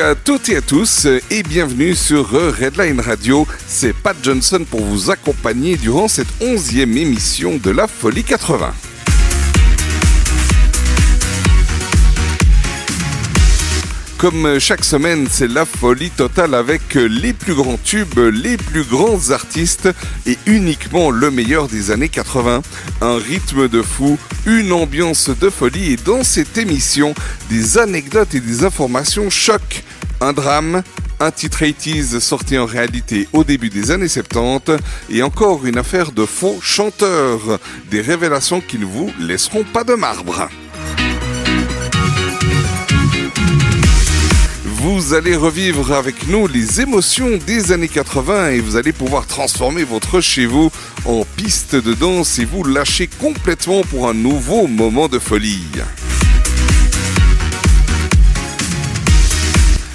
À toutes et à tous et bienvenue sur Redline Radio. C'est Pat Johnson pour vous accompagner durant cette onzième émission de la Folie 80. Comme chaque semaine, c'est la folie totale avec les plus grands tubes, les plus grands artistes et uniquement le meilleur des années 80. Un rythme de fou, une ambiance de folie et dans cette émission, des anecdotes et des informations choc. Un drame, un titre 80s sorti en réalité au début des années 70 et encore une affaire de faux chanteurs. Des révélations qui ne vous laisseront pas de marbre. Vous allez revivre avec nous les émotions des années 80 et vous allez pouvoir transformer votre chez vous en piste de danse et vous lâcher complètement pour un nouveau moment de folie.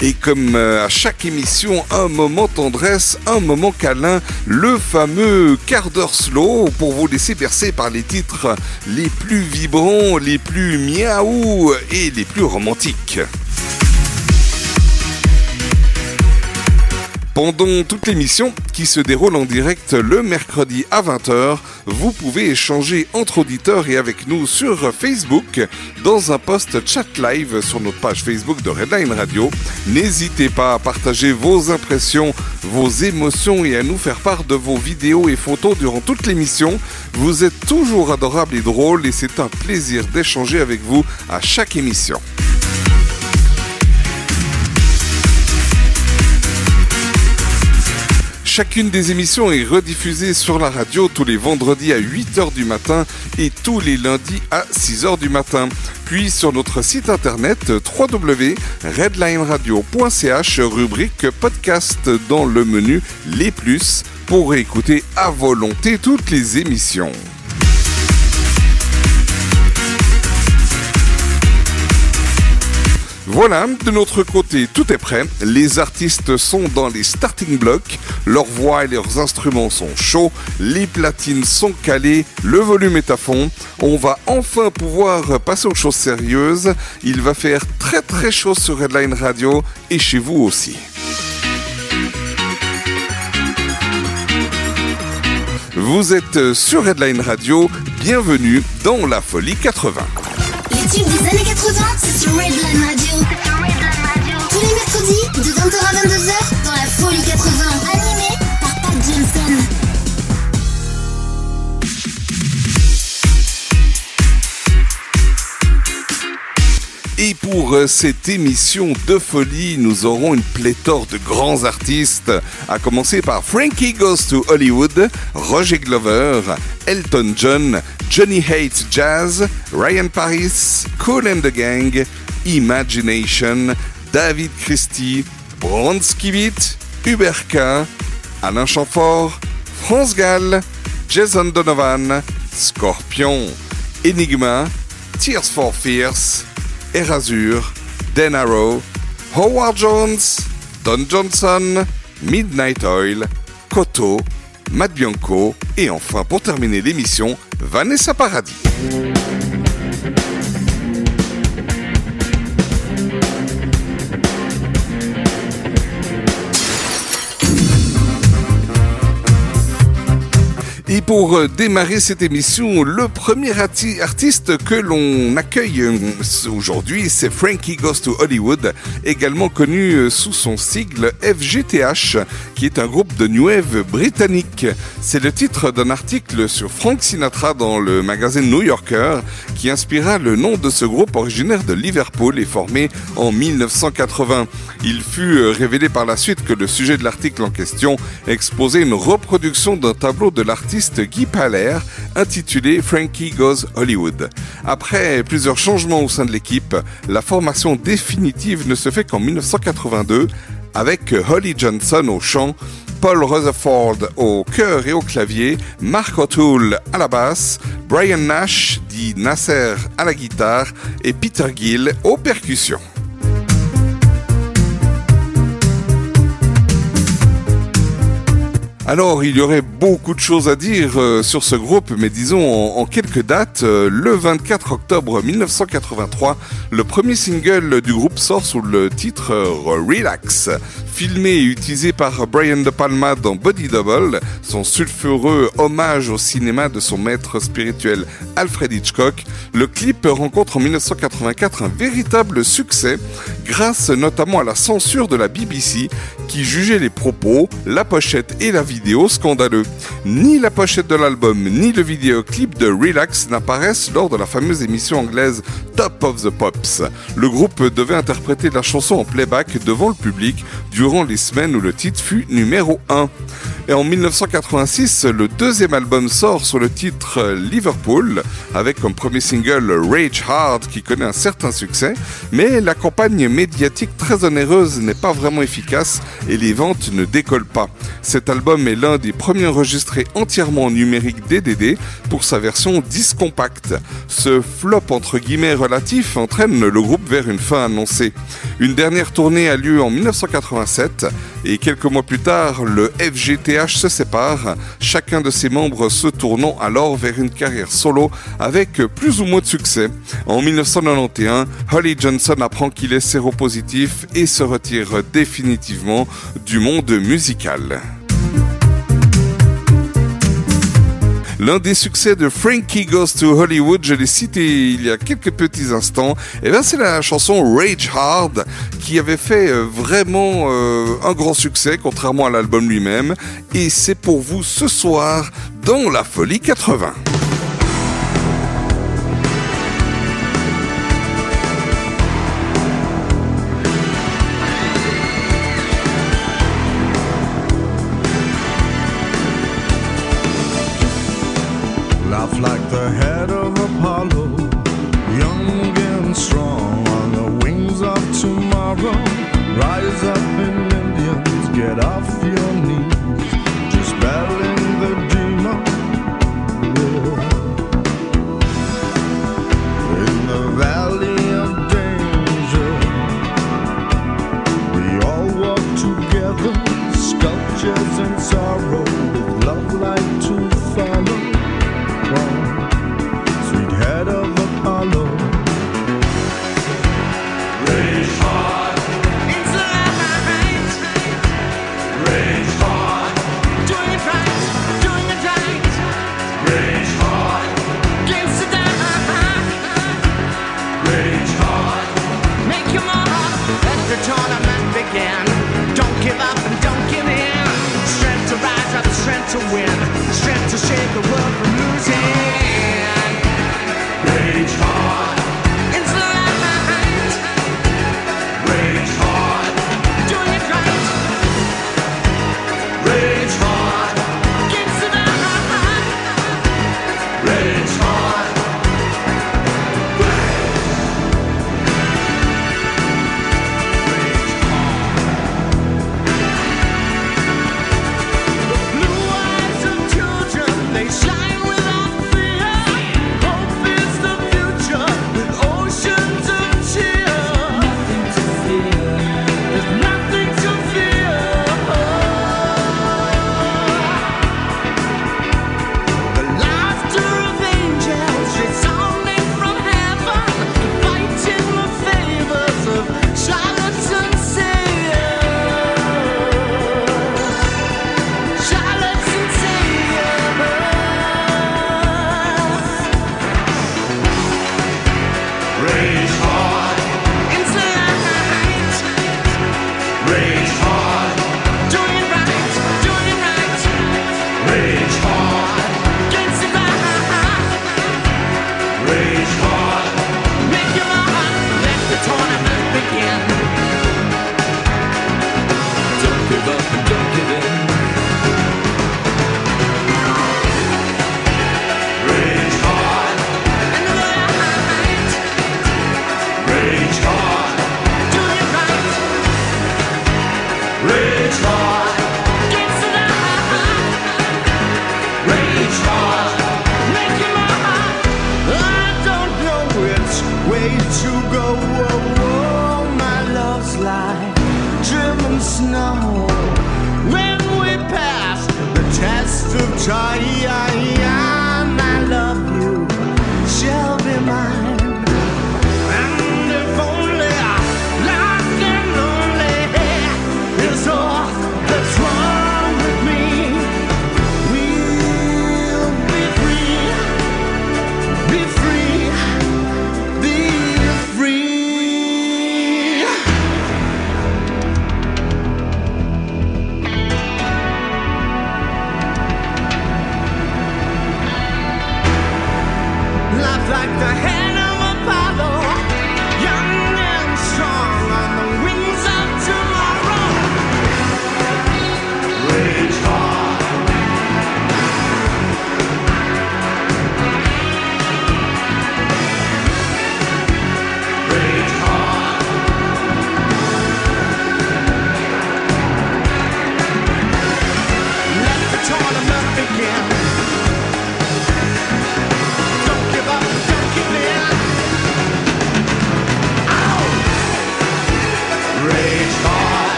Et comme euh, à chaque émission, un moment tendresse, un moment câlin, le fameux quart d'heure slow pour vous laisser bercer par les titres les plus vibrants, les plus miaou et les plus romantiques. Pendant toute l'émission, qui se déroule en direct le mercredi à 20h, vous pouvez échanger entre auditeurs et avec nous sur Facebook dans un post chat live sur notre page Facebook de Redline Radio. N'hésitez pas à partager vos impressions, vos émotions et à nous faire part de vos vidéos et photos durant toute l'émission. Vous êtes toujours adorable et drôle et c'est un plaisir d'échanger avec vous à chaque émission. Chacune des émissions est rediffusée sur la radio tous les vendredis à 8h du matin et tous les lundis à 6h du matin. Puis sur notre site internet www.redlineradio.ch rubrique podcast dans le menu Les Plus pour écouter à volonté toutes les émissions. Voilà, de notre côté, tout est prêt. Les artistes sont dans les starting blocks. Leurs voix et leurs instruments sont chauds. Les platines sont calées. Le volume est à fond. On va enfin pouvoir passer aux choses sérieuses. Il va faire très très chaud sur Redline Radio et chez vous aussi. Vous êtes sur Redline Radio. Bienvenue dans la Folie 80. Des années 80, c'est sur Redline Radio. Tous les mercredis, de 20h à 22h, dans la Folie 80. Et pour euh, cette émission de folie, nous aurons une pléthore de grands artistes, à commencer par Frankie Goes to Hollywood, Roger Glover, Elton John, Johnny Hates Jazz, Ryan Paris, Cool and the Gang, Imagination, David Christie, Bronskiewicz, Hubert K, Alain Chamfort, France Gall, Jason Donovan, Scorpion, Enigma, Tears for Fears, Erasure, Den Arrow, Howard Jones, Don Johnson, Midnight Oil, Koto, Matt Bianco et enfin pour terminer l'émission, Vanessa Paradis. Pour euh, démarrer cette émission, le premier arti- artiste que l'on accueille euh, aujourd'hui, c'est Frankie Goes to Hollywood, également connu euh, sous son sigle FGTH, qui est un groupe de New Wave britannique. C'est le titre d'un article sur Frank Sinatra dans le magazine New Yorker, qui inspira le nom de ce groupe originaire de Liverpool et formé en 1980. Il fut révélé par la suite que le sujet de l'article en question exposait une reproduction d'un tableau de l'artiste Guy Paler intitulé Frankie Goes Hollywood. Après plusieurs changements au sein de l'équipe, la formation définitive ne se fait qu'en 1982 avec Holly Johnson au chant, Paul Rutherford au chœur et au clavier, Mark O'Toole à la basse, Brian Nash, dit Nasser à la guitare et Peter Gill aux percussions. Alors, il y aurait beaucoup de choses à dire euh, sur ce groupe, mais disons en, quelques dates. Euh, le 24 octobre 1983, le premier single du groupe sort sous le titre euh, Relax. Filmé et utilisé par Brian De Palma dans Body Double, son sulfureux hommage au cinéma de son maître spirituel Alfred Hitchcock, le clip rencontre en 1984 un véritable succès, grâce notamment à la censure de la BBC qui jugeait les propos, la pochette et la vidéo scandaleux. Ni la pochette de l'album ni le vidéoclip de Relax n'apparaissent lors de la fameuse émission anglaise Top of the Pops. Le groupe devait interpréter la chanson en playback devant le public durant les semaines où le titre fut numéro 1. Et en 1986, le deuxième album sort sur le titre Liverpool, avec comme premier single Rage Hard qui connaît un certain succès, mais la campagne médiatique très onéreuse n'est pas vraiment efficace et les ventes ne décollent pas. Cet album est l'un des premiers enregistrés entièrement en numérique DDD pour sa version disque compact. Ce flop entre guillemets relatif entraîne le groupe vers une fin annoncée. Une dernière tournée a lieu en 1987 et quelques mois plus tard, le Se sépare, chacun de ses membres se tournant alors vers une carrière solo avec plus ou moins de succès. En 1991, Holly Johnson apprend qu'il est séropositif et se retire définitivement du monde musical. L'un des succès de Frankie Goes to Hollywood, je l'ai cité il y a quelques petits instants, et ben c'est la chanson Rage Hard qui avait fait euh, vraiment euh, un grand succès, contrairement à l'album lui-même. Et c'est pour vous ce soir dans la Folie 80.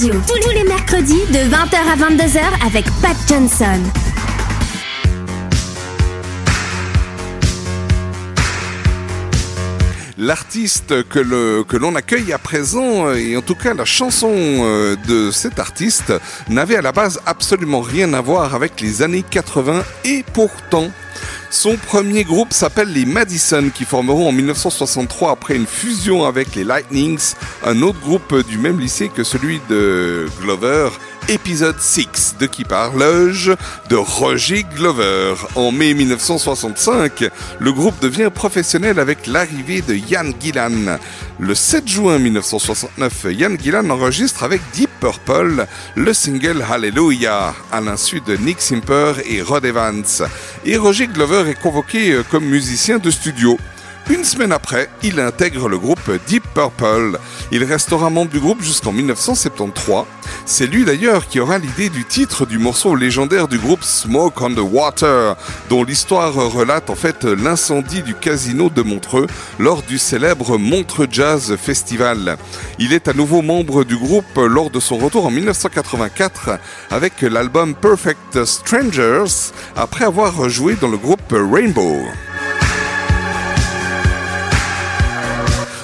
Tous les mercredis de 20h à 22h avec Pat Johnson. L'artiste que que l'on accueille à présent, et en tout cas la chanson euh, de cet artiste, n'avait à la base absolument rien à voir avec les années 80 et pourtant. Son premier groupe s'appelle les Madison qui formeront en 1963 après une fusion avec les Lightnings, un autre groupe du même lycée que celui de Glover, épisode 6 de qui parle-je de Roger Glover. En mai 1965, le groupe devient professionnel avec l'arrivée de Ian Gillan. Le 7 juin 1969, Ian Gillan enregistre avec Deep Purple le single Hallelujah à l'insu de Nick Simper et Rod Evans. Et Roger Glover est convoqué euh, comme musicien de studio. Une semaine après, il intègre le groupe Deep Purple. Il restera membre du groupe jusqu'en 1973. C'est lui d'ailleurs qui aura l'idée du titre du morceau légendaire du groupe Smoke on the Water, dont l'histoire relate en fait l'incendie du casino de Montreux lors du célèbre Montreux Jazz Festival. Il est à nouveau membre du groupe lors de son retour en 1984 avec l'album Perfect Strangers après avoir joué dans le groupe Rainbow.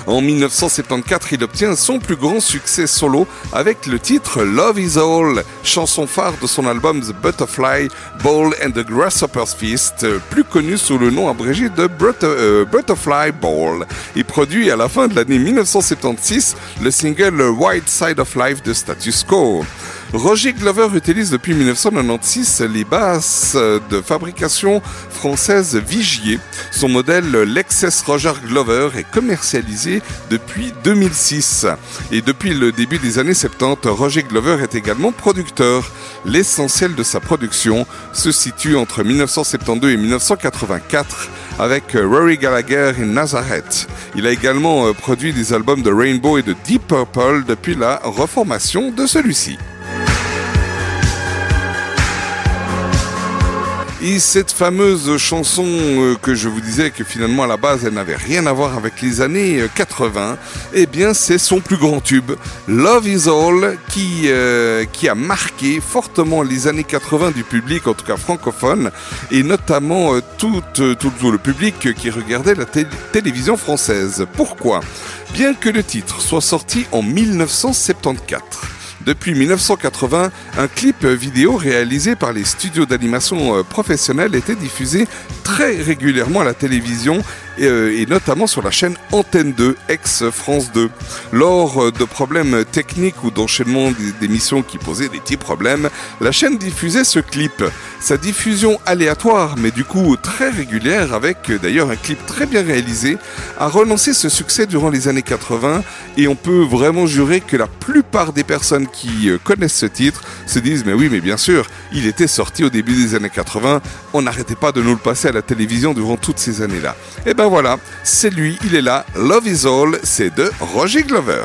En 1974, il obtient son plus grand succès solo avec le titre Love Is All, chanson phare de son album The Butterfly Ball and the Grasshopper's Feast, plus connu sous le nom abrégé de euh, Butterfly Ball, et produit à la fin de l'année 1976 le single White Side of Life de Status Quo. Roger Glover utilise depuis 1996 les basses de fabrication française Vigier. Son modèle Lexus Roger Glover est commercialisé depuis 2006. Et depuis le début des années 70, Roger Glover est également producteur. L'essentiel de sa production se situe entre 1972 et 1984 avec Rory Gallagher et Nazareth. Il a également euh, produit des albums de Rainbow et de Deep Purple depuis la reformation de celui-ci. Et cette fameuse chanson euh, que je vous disais que finalement à la base elle n'avait rien à voir avec les années euh, 80, eh bien c'est son plus grand tube, Love Is All, qui, euh, a marqué fortement les années 80 du public, en tout cas francophone, et notamment euh, tout, euh, le public qui regardait la té- télévision française. Pourquoi? Bien que le titre soit sorti en 1974. Depuis 1980, un clip vidéo réalisé par les studios d'animation euh, professionnels était diffusé très régulièrement à la télévision et, euh, et notamment sur la chaîne Antenne 2, ex-France 2. Lors euh, de problèmes techniques ou d'enchaînement d'émissions qui posaient des petits problèmes, la chaîne diffusait ce clip. Sa diffusion aléatoire, mais du coup très régulière, avec euh, d'ailleurs un clip très bien réalisé, a relancé ce succès durant les années 80 et on peut vraiment jurer que la plupart des personnes qui connaissent ce titre se disent mais oui mais bien sûr, il était sorti au début des années 80, on n'arrêtait pas de nous le passer à la télévision durant toutes ces années-là. Et ben voilà, c'est lui, il est là, Love is All, c'est de Roger Glover.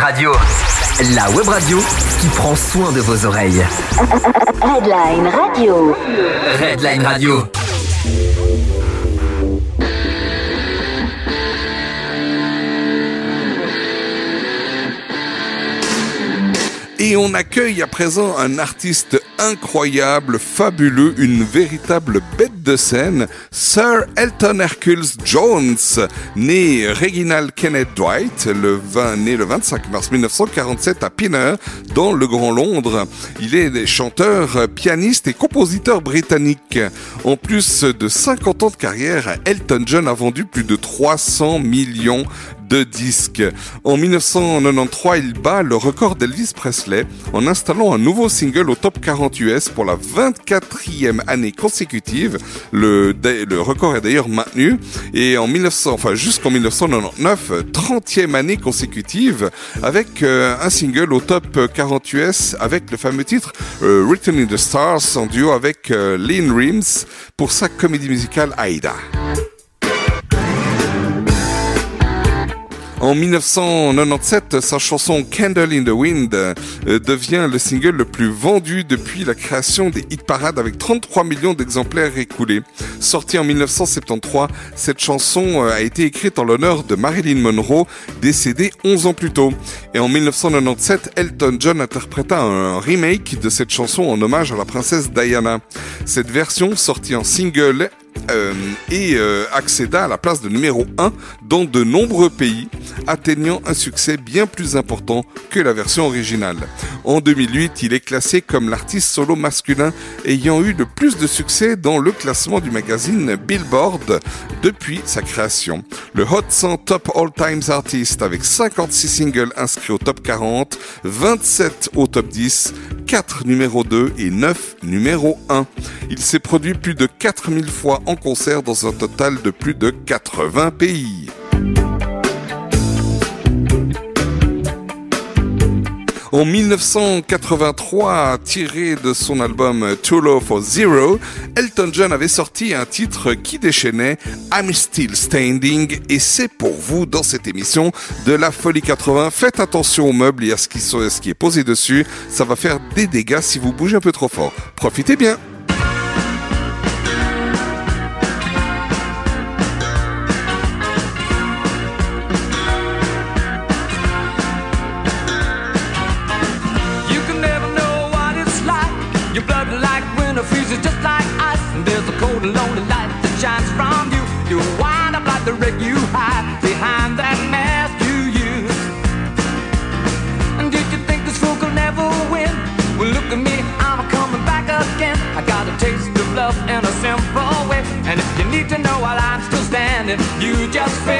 Radio. La web radio qui prend soin de vos oreilles. Redline Radio. Redline Radio. Et on accueille à présent un artiste incroyable, fabuleux, une véritable bête de scène, Sir Elton Hercules Jones, né Reginald Kenneth Dwight, le 20, né le 25 mars 1947 à Pinner, dans le Grand Londres. Il est chanteur, pianiste et compositeur britannique. En plus de 50 ans de carrière, Elton John a vendu plus de 300 millions de disques. En 1993, il bat le record d'Elvis Presley installant un nouveau single au top 40 US pour la 24e année consécutive. Le, record est d'ailleurs maintenu. Et en 1900, enfin jusqu'en 1999, 30e année consécutive avec euh, un single au top 40 US avec le fameux titre euh, Written in the Stars en duo avec euh, Lynn Rims pour sa comédie musicale Aida. En 1997, sa chanson Candle in the Wind euh, devient le single le plus vendu depuis la création des hit parades avec 33 millions d'exemplaires écoulés. Sortie en 1973, cette chanson euh, a été écrite en l'honneur de Marilyn Monroe, décédée 11 ans plus tôt. Et en 1997, Elton John interpréta un remake de cette chanson en hommage à la princesse Diana. Cette version, sortie en single, euh, et euh, accéda à la place de numéro 1 dans de nombreux pays, atteignant un succès bien plus important que la version originale. En 2008, il est classé comme l'artiste solo masculin ayant eu le plus de succès dans le classement du magazine Billboard depuis sa création. Le Hot 100 Top All Times Artist avec 56 singles inscrits au top 40, 27 au top 10, 4 numéro 2 et 9 numéro 1. Il s'est produit plus de 4000 fois en concert dans un total de plus de 80 pays. En 1983, tiré de son album Too Low for Zero, Elton John avait sorti un titre qui déchaînait I'm Still Standing et c'est pour vous dans cette émission de la Folie 80. Faites attention aux meubles et à ce qui est posé dessus, ça va faire des dégâts si vous bougez un peu trop fort. Profitez bien wreck you hide behind that mask you use. And did you think this fool could never win? Well, look at me, I'm coming back again. I got a taste of love in a simple way. And if you need to know while I'm still standing, you just fade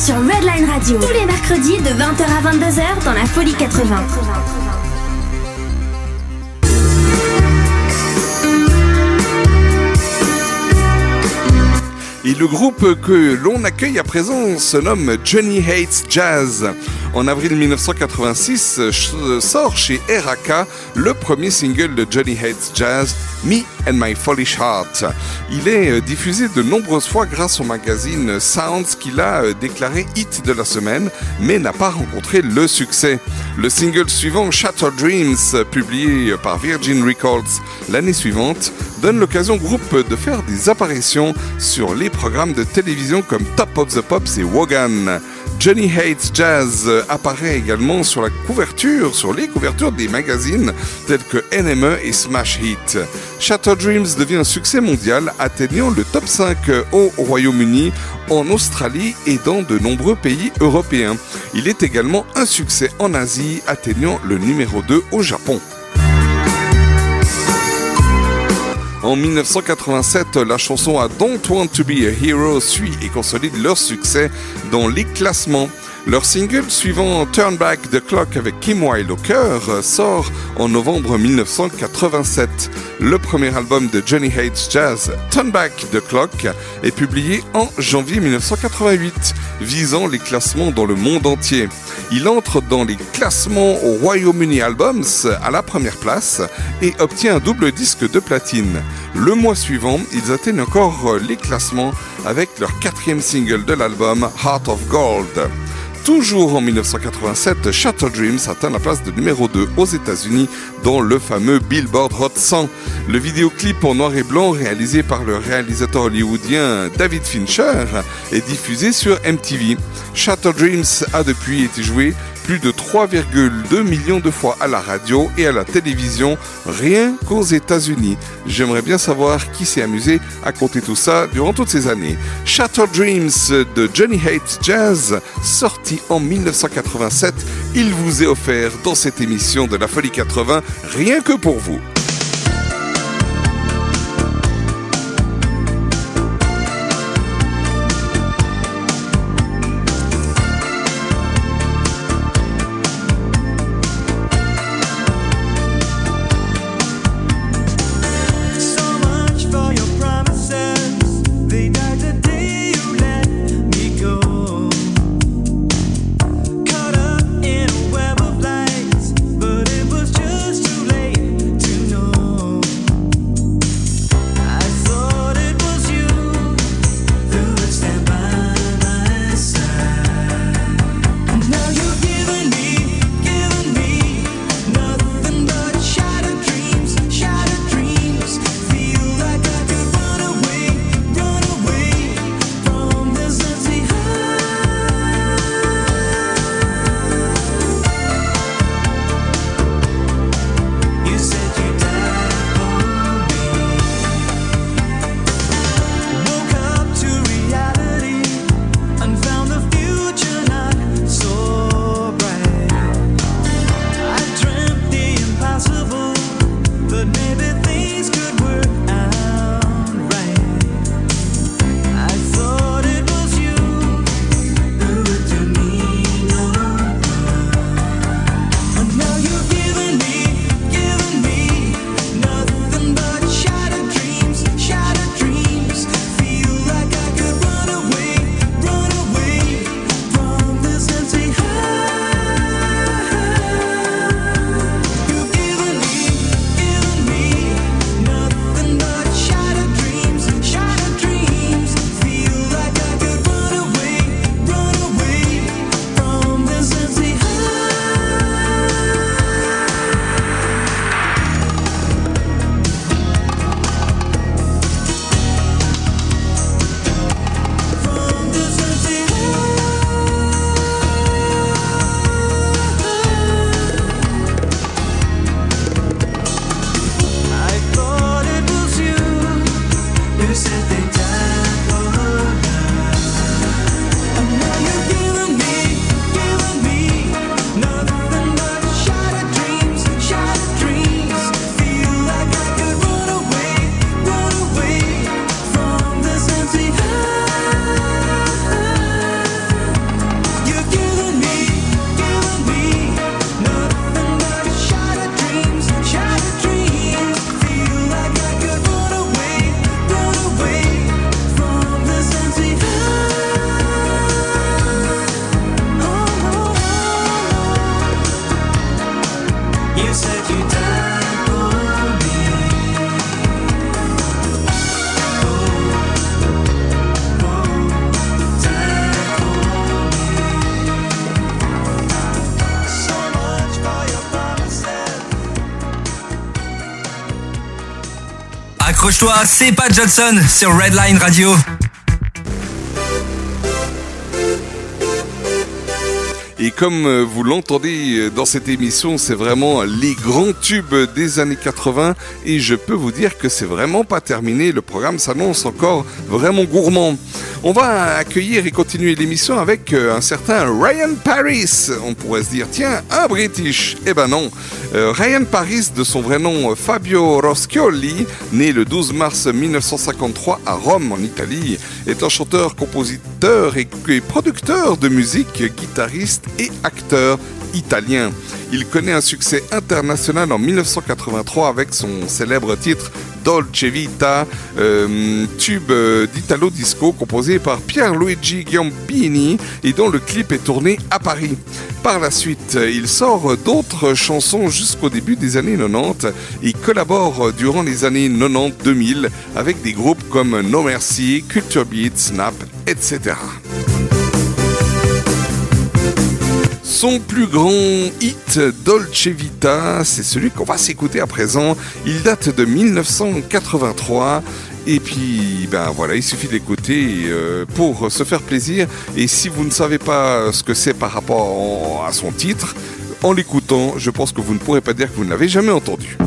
sur Redline Radio. Tous les mercredis de 20h à 22h dans la Folie 80. Et le groupe que l'on accueille à présent se nomme Johnny Hates Jazz. En avril 1986, ch- sort chez RAK le premier single de Johnny Hates Jazz, Me and My Foolish Heart. Il est euh, diffusé de nombreuses fois grâce au magazine Sounds qu'il a euh, déclaré hit de la semaine, mais n'a pas rencontré le succès. Le single suivant, Shattered Dreams, publié par Virgin Records l'année suivante, donne l'occasion au groupe de faire des apparitions sur les programmes de télévision comme Top of the Pops et Wogan. Johnny Hates Jazz apparaît également sur la couverture, sur les couvertures des magazines tels que NME et Smash Hit. Shattered Dreams devient un succès mondial, atteignant le top 5 au Royaume-Uni, en Australie et dans de nombreux pays européens. Il est également un succès en Asie, atteignant le numéro 2 au Japon. En 1987, la chanson I Don't Want to Be a Hero suit et consolide leur succès dans les classements. Leur single suivant Turn Back the Clock avec Kim Wilde au cœur sort en novembre 1987. Le premier album de Johnny Hates Jazz, Turn Back the Clock, est publié en janvier 1988, visant les classements dans le monde entier. Il entre dans les classements au Royaume-Uni Albums à la première place et obtient un double disque de platine. Le mois suivant, ils atteignent encore les classements avec leur quatrième single de l'album Heart of Gold. Toujours en 1987, Shattered Dreams atteint la place de numéro 2 aux États-Unis dans le fameux Billboard Hot 100. Le vidéoclip en noir et blanc réalisé par le réalisateur hollywoodien David Fincher est diffusé sur MTV. Shattered Dreams a depuis été joué plus de 3,2 millions de fois à la radio et à la télévision, rien qu'aux États-Unis. J'aimerais bien savoir qui s'est amusé à compter tout ça durant toutes ces années. Shattered Dreams de Johnny Hates Jazz, sorti en 1987, il vous est offert dans cette émission de la Folie 80, rien que pour vous. C'est Pat Johnson sur Redline Radio. Et comme euh, vous l'entendez euh, dans cette émission, c'est vraiment les grands tubes des années 80 et je peux vous dire que c'est vraiment pas terminé. Le programme s'annonce encore vraiment gourmand. On va accueillir et continuer l'émission avec euh, un certain Ryan Paris. On pourrait se dire, tiens, un British. Eh ben non. Euh, Ryan Paris, de son vrai nom euh, Fabio Roscioli, né le 12 mars 1953 à Rome, en Italie, est un chanteur, compositeur et et producteur de musique, guitariste et acteur italien. Il connaît un succès international en 1983 avec son célèbre titre Dolce Vita, euh, tube euh, d'Italo Disco composé par Pierluigi Gambini et dont le clip est tourné à Paris. Par la suite, il sort d'autres chansons jusqu'au début des années 90 et collabore durant les années 90-2000 avec des groupes comme No Mercy, Culture Beat, Snap, etc. Son plus grand hit, Dolce Vita, c'est celui qu'on va s'écouter à présent. Il date de 1983. Et puis, ben voilà, il suffit d'écouter euh, pour se faire plaisir. Et si vous ne savez pas ce que c'est par rapport à son titre, en l'écoutant, je pense que vous ne pourrez pas dire que vous ne l'avez jamais entendu.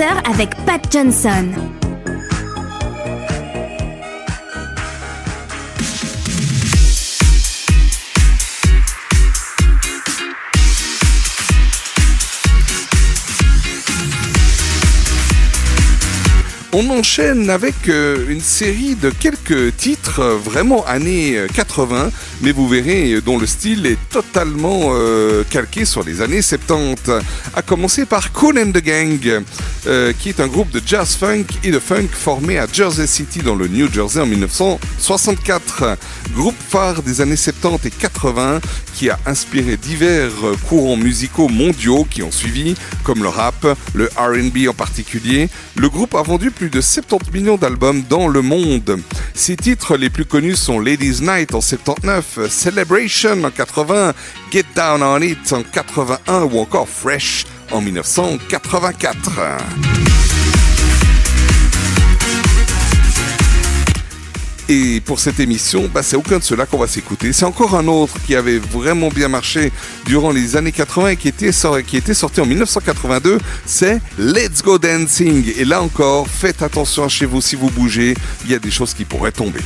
avec Pat Johnson. On enchaîne avec euh, une série de quelques titres euh, vraiment années euh, 80, mais vous verrez dont le style est totalement calqué sur les années 70. À commencer par Cool and the Gang euh, qui est un groupe de jazz funk et de funk formé à Jersey City dans le New Jersey en 1964. Groupe phare des années 70 et 80 qui a inspiré divers courants musicaux mondiaux qui ont suivi, comme le rap, le RB en particulier. Le groupe a vendu plus de 70 millions d'albums dans le monde. Ses titres les plus connus sont Ladies Night en 79, Celebration en 80, Get Down on It en 81 ou encore Fresh en 1984. Et pour cette émission, bah, c'est aucun de ceux-là qu'on va s'écouter. C'est encore un autre qui avait vraiment bien marché durant les années 80 et qui était, sor- qui était sorti en 1982. C'est Let's Go Dancing. Et là encore, faites attention chez vous si vous bougez. Il y a des choses qui pourraient tomber.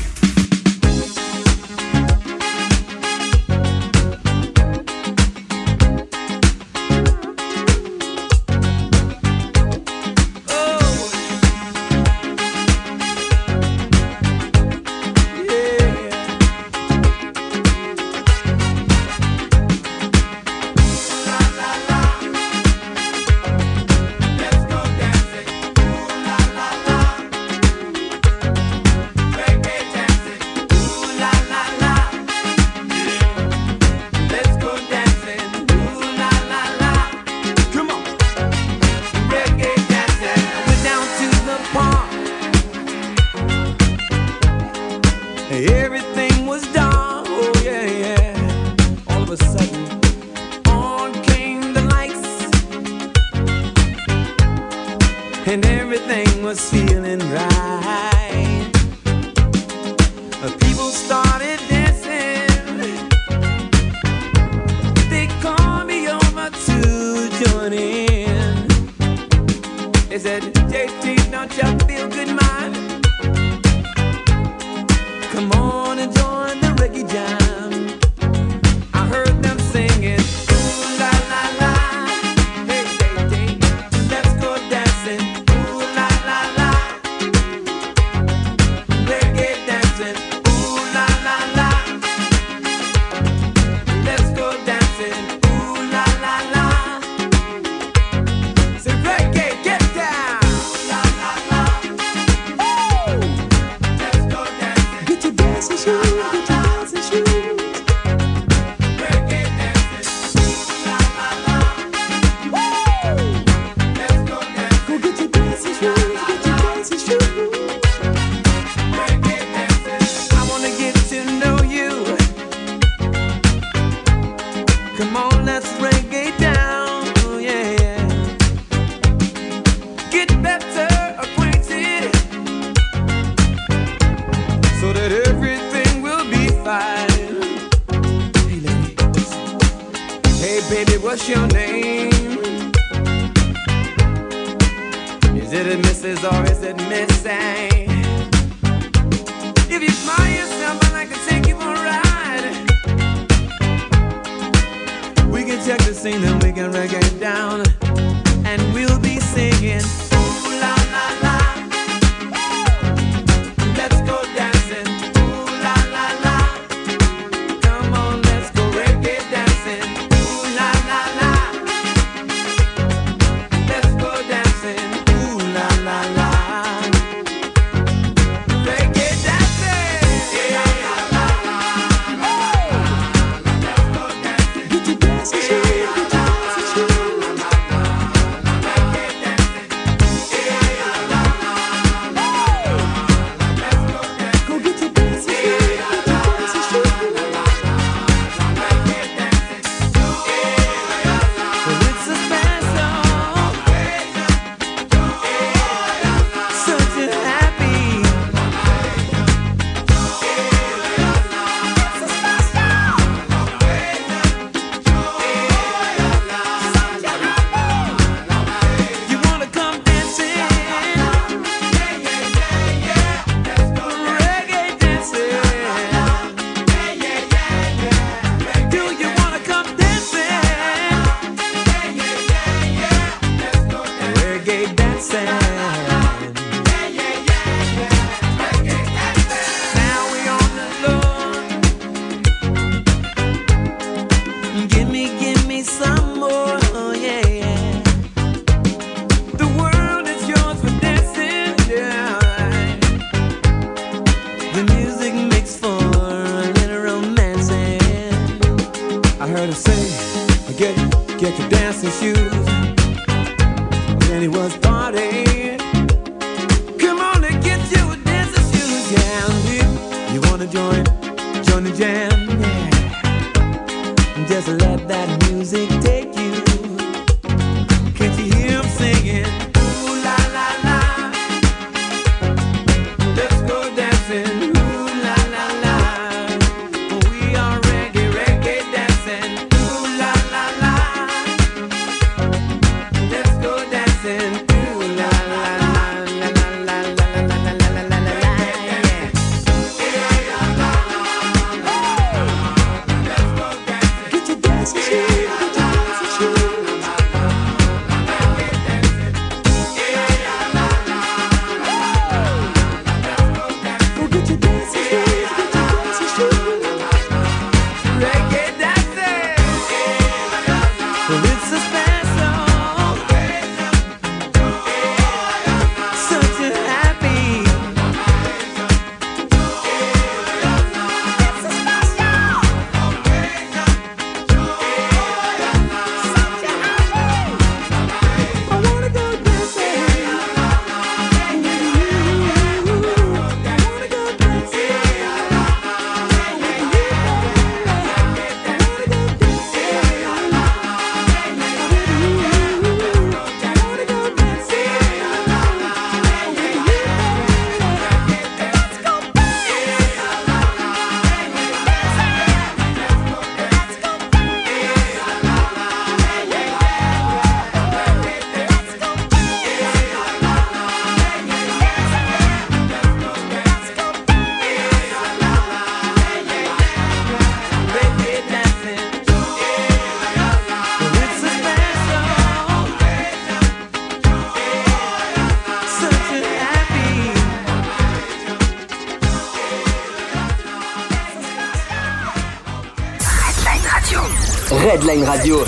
Radio.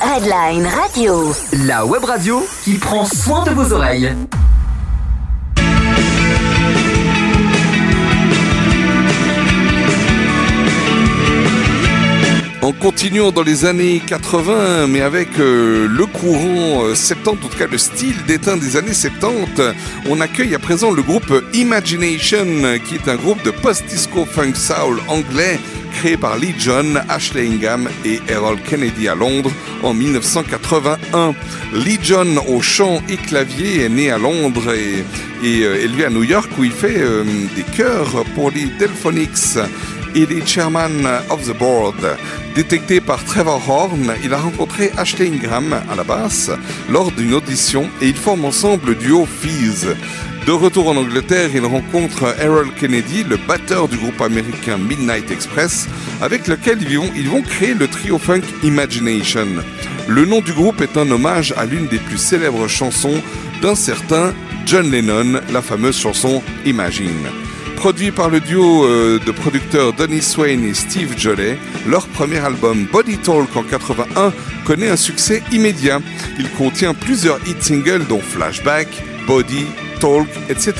Redline Radio. La web radio qui prend soin de vos oreilles. En continuant dans les années 80, mais avec euh, le courant euh, 70, en tout cas le style d'éteint des années 70, on accueille à présent le groupe Imagination, qui est un groupe de post-disco funk soul anglais par Lee John, Ashley Ingham et Errol Kennedy à Londres en 1981. Lee John au chant et clavier est né à Londres et, et, euh, élevé à New York où il fait euh, des chœurs pour les Delphonics il est chairman of the board. Détecté par Trevor Horn, il a rencontré Ashley Ingram à la basse lors d'une audition et ils forment ensemble le duo Fizz. De retour en Angleterre, il rencontre Errol Kennedy, le batteur du groupe américain Midnight Express, avec lequel ils vont, créer le trio funk Imagination. Le nom du groupe est un hommage à l'une des plus célèbres chansons d'un certain John Lennon, la fameuse chanson Imagine. Produit par le duo euh, de producteurs Donny Swain et Steve Jolet, leur premier album Body Talk en 81 connaît un succès immédiat. Il contient plusieurs hit singles dont Flashback, Body, Talk, etc.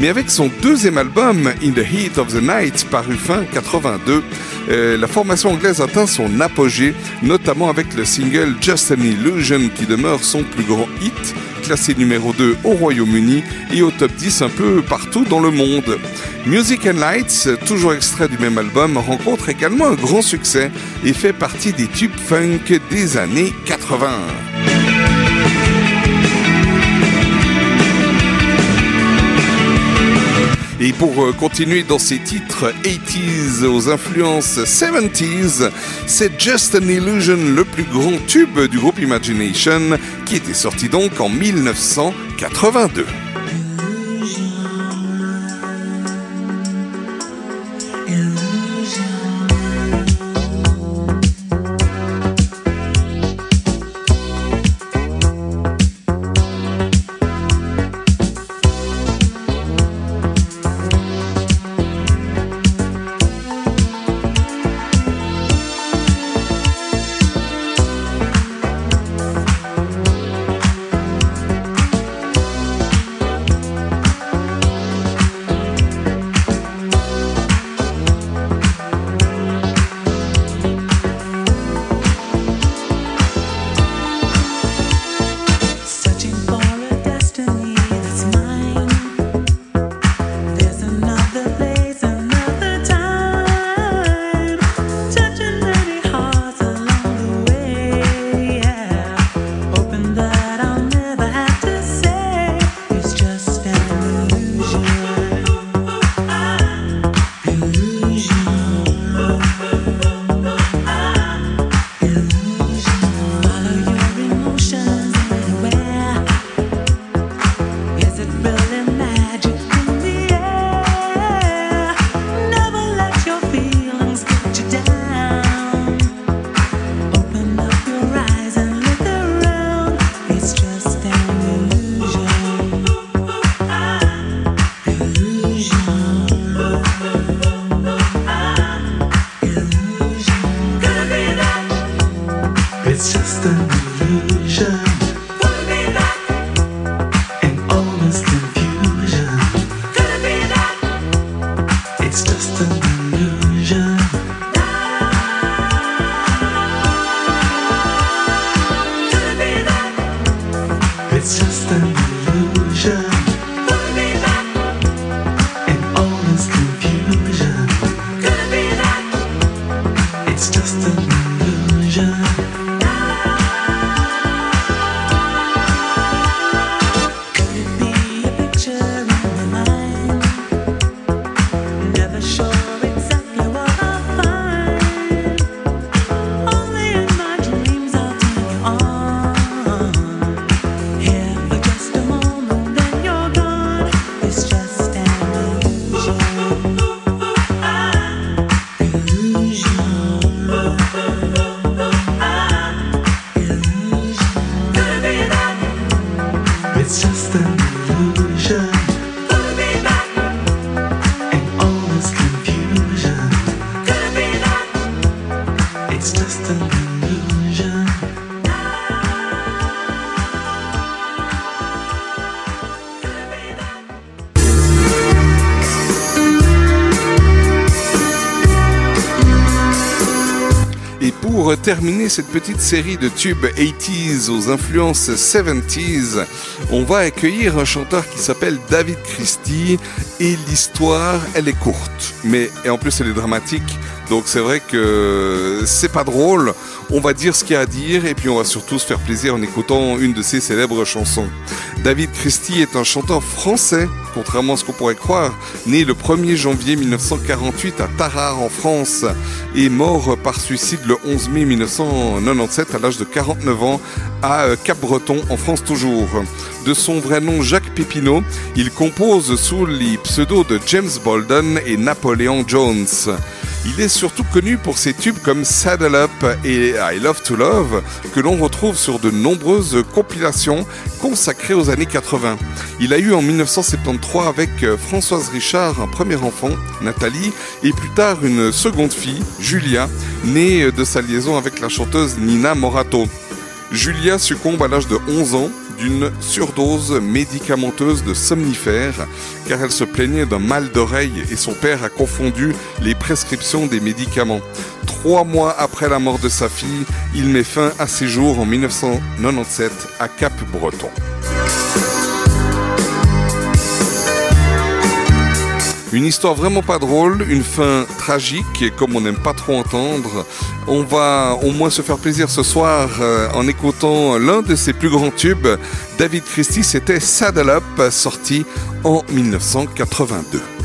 Mais avec son deuxième album In the Heat of the Night paru fin 82, euh, la formation anglaise atteint son apogée, notamment avec le single Just an Illusion qui demeure son plus grand hit classé numéro 2 au Royaume-Uni et au top 10 un peu partout dans le monde. Music and Lights, toujours extrait du même album, rencontre également un grand succès et fait partie des tubes funk des années 80. Et pour euh, continuer dans ces titres 80s aux influences 70s, c'est Just an Illusion, le plus grand tube du groupe Imagination, qui était sorti donc en 1982. Terminer cette petite série de tubes 80s aux influences 70s, on va accueillir un chanteur qui s'appelle David Christie et l'histoire, elle est courte, mais et en plus elle est dramatique. Donc c'est vrai que c'est pas drôle. On va dire ce qu'il y a à dire et puis on va surtout se faire plaisir en écoutant une de ses célèbres chansons. David Christie est un chanteur français, contrairement à ce pourrait croire, né le 1er janvier 1948 à Tarare en France et mort par suicide le 11 mai 1997 à l'âge de 49 ans à euh, Cap-Breton en France toujours. De son vrai nom Jacques Pépineau, il compose sous les pseudos de James Bolden et Napoleon Jones. Il est surtout connu pour ses tubes comme Saddle Up et I Love to Love que l'on retrouve sur de nombreuses compilations consacrées aux années 80. Il a eu en 1973 avec euh, Françoise Richard un premier enfant, Nathalie, et plus tard une seconde fille, Julia, née de sa liaison avec la chanteuse Nina Morato. Julia succombe à l'âge de 11 ans d'une surdose médicamenteuse de somnifères car elle se plaignait d'un mal d'oreille et son père a confondu les prescriptions des médicaments. Trois mois après la mort de sa fille, il met fin à ses jours en 1997 à Cap-Breton. Une histoire vraiment pas drôle, une fin tragique, et comme on n'aime pas trop entendre, on va au moins se faire plaisir ce soir euh, en écoutant l'un de ses plus grands tubes. David Christie, c'était Saddle Up, sorti en 1982.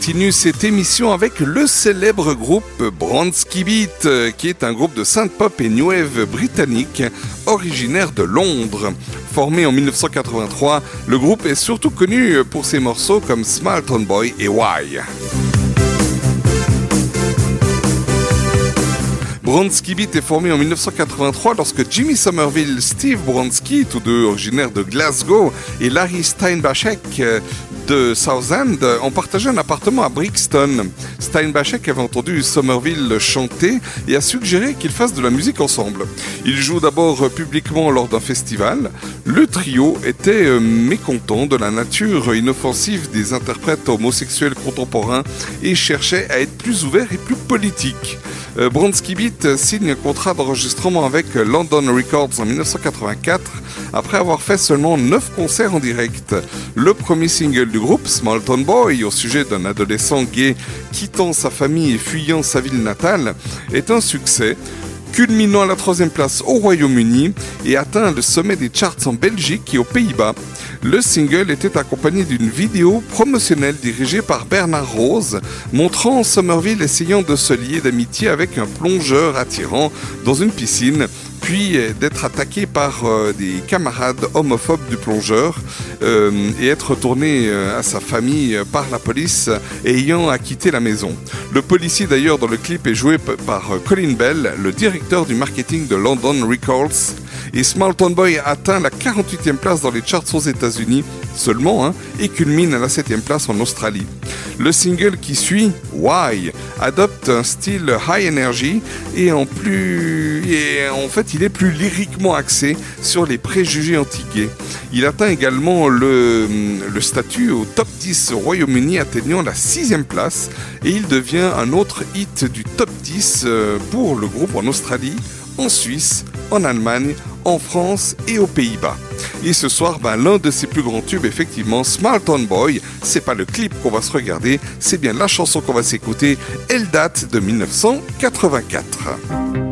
Continue cette émission avec le célèbre groupe Bronski Beat, euh, qui est un groupe de synth-pop et new wave britannique originaire de Londres. Formé en 1983, le groupe est surtout connu pour ses morceaux comme Small Town Boy et Why. Bronski Beat est formé en 1983 lorsque Jimmy Somerville, Steve Bronski, tous deux originaires de Glasgow, et Larry Steinbachek euh, de Southend ont partagé un appartement à Brixton. Steinbachek avait entendu Somerville chanter et a suggéré qu'ils fassent de la musique ensemble. Ils jouent d'abord publiquement lors d'un festival. Le trio était euh, mécontent de la nature inoffensive des interprètes homosexuels contemporains et cherchait à être plus ouvert et plus politique. Euh, Bronski Beat signe un contrat d'enregistrement avec London Records en 1984 après avoir fait seulement 9 concerts en direct. Le premier single du groupe, Small Town Boy, au sujet d'un adolescent gay quittant sa famille et fuyant sa ville natale, est un succès culminant à la troisième place au Royaume-Uni et atteint le sommet des charts en Belgique et aux Pays-Bas. Le single était accompagné d'une vidéo promotionnelle dirigée par Bernard Rose, montrant Somerville essayant de se lier d'amitié avec un plongeur attirant dans une piscine, puis euh, d'être attaqué par euh, des camarades homophobes du plongeur euh, et être retourné à sa famille par la police ayant à quitter la maison. Le policier d'ailleurs dans le clip est joué par Colin Bell, le directeur du marketing de London Records. Et Small Town Boy atteint la 48e place dans les charts aux États-Unis seulement hein, et culmine à la 7e place en Australie. Le single qui suit, Why, adopte un style high energy et en plus en fait il est plus lyriquement axé sur les préjugés anti-gays. Il atteint également le, statut au top 10 au Royaume-Uni atteignant la 6e place et il devient un autre hit du top 10 euh, pour le groupe en Australie, en Suisse, en Allemagne, en France et aux Pays-Bas. Et ce soir, ben, l'un de ses plus grands tubes, effectivement, Small Town Boy, c'est pas le clip qu'on va se regarder, c'est bien la chanson qu'on va s'écouter. Elle date de 1984.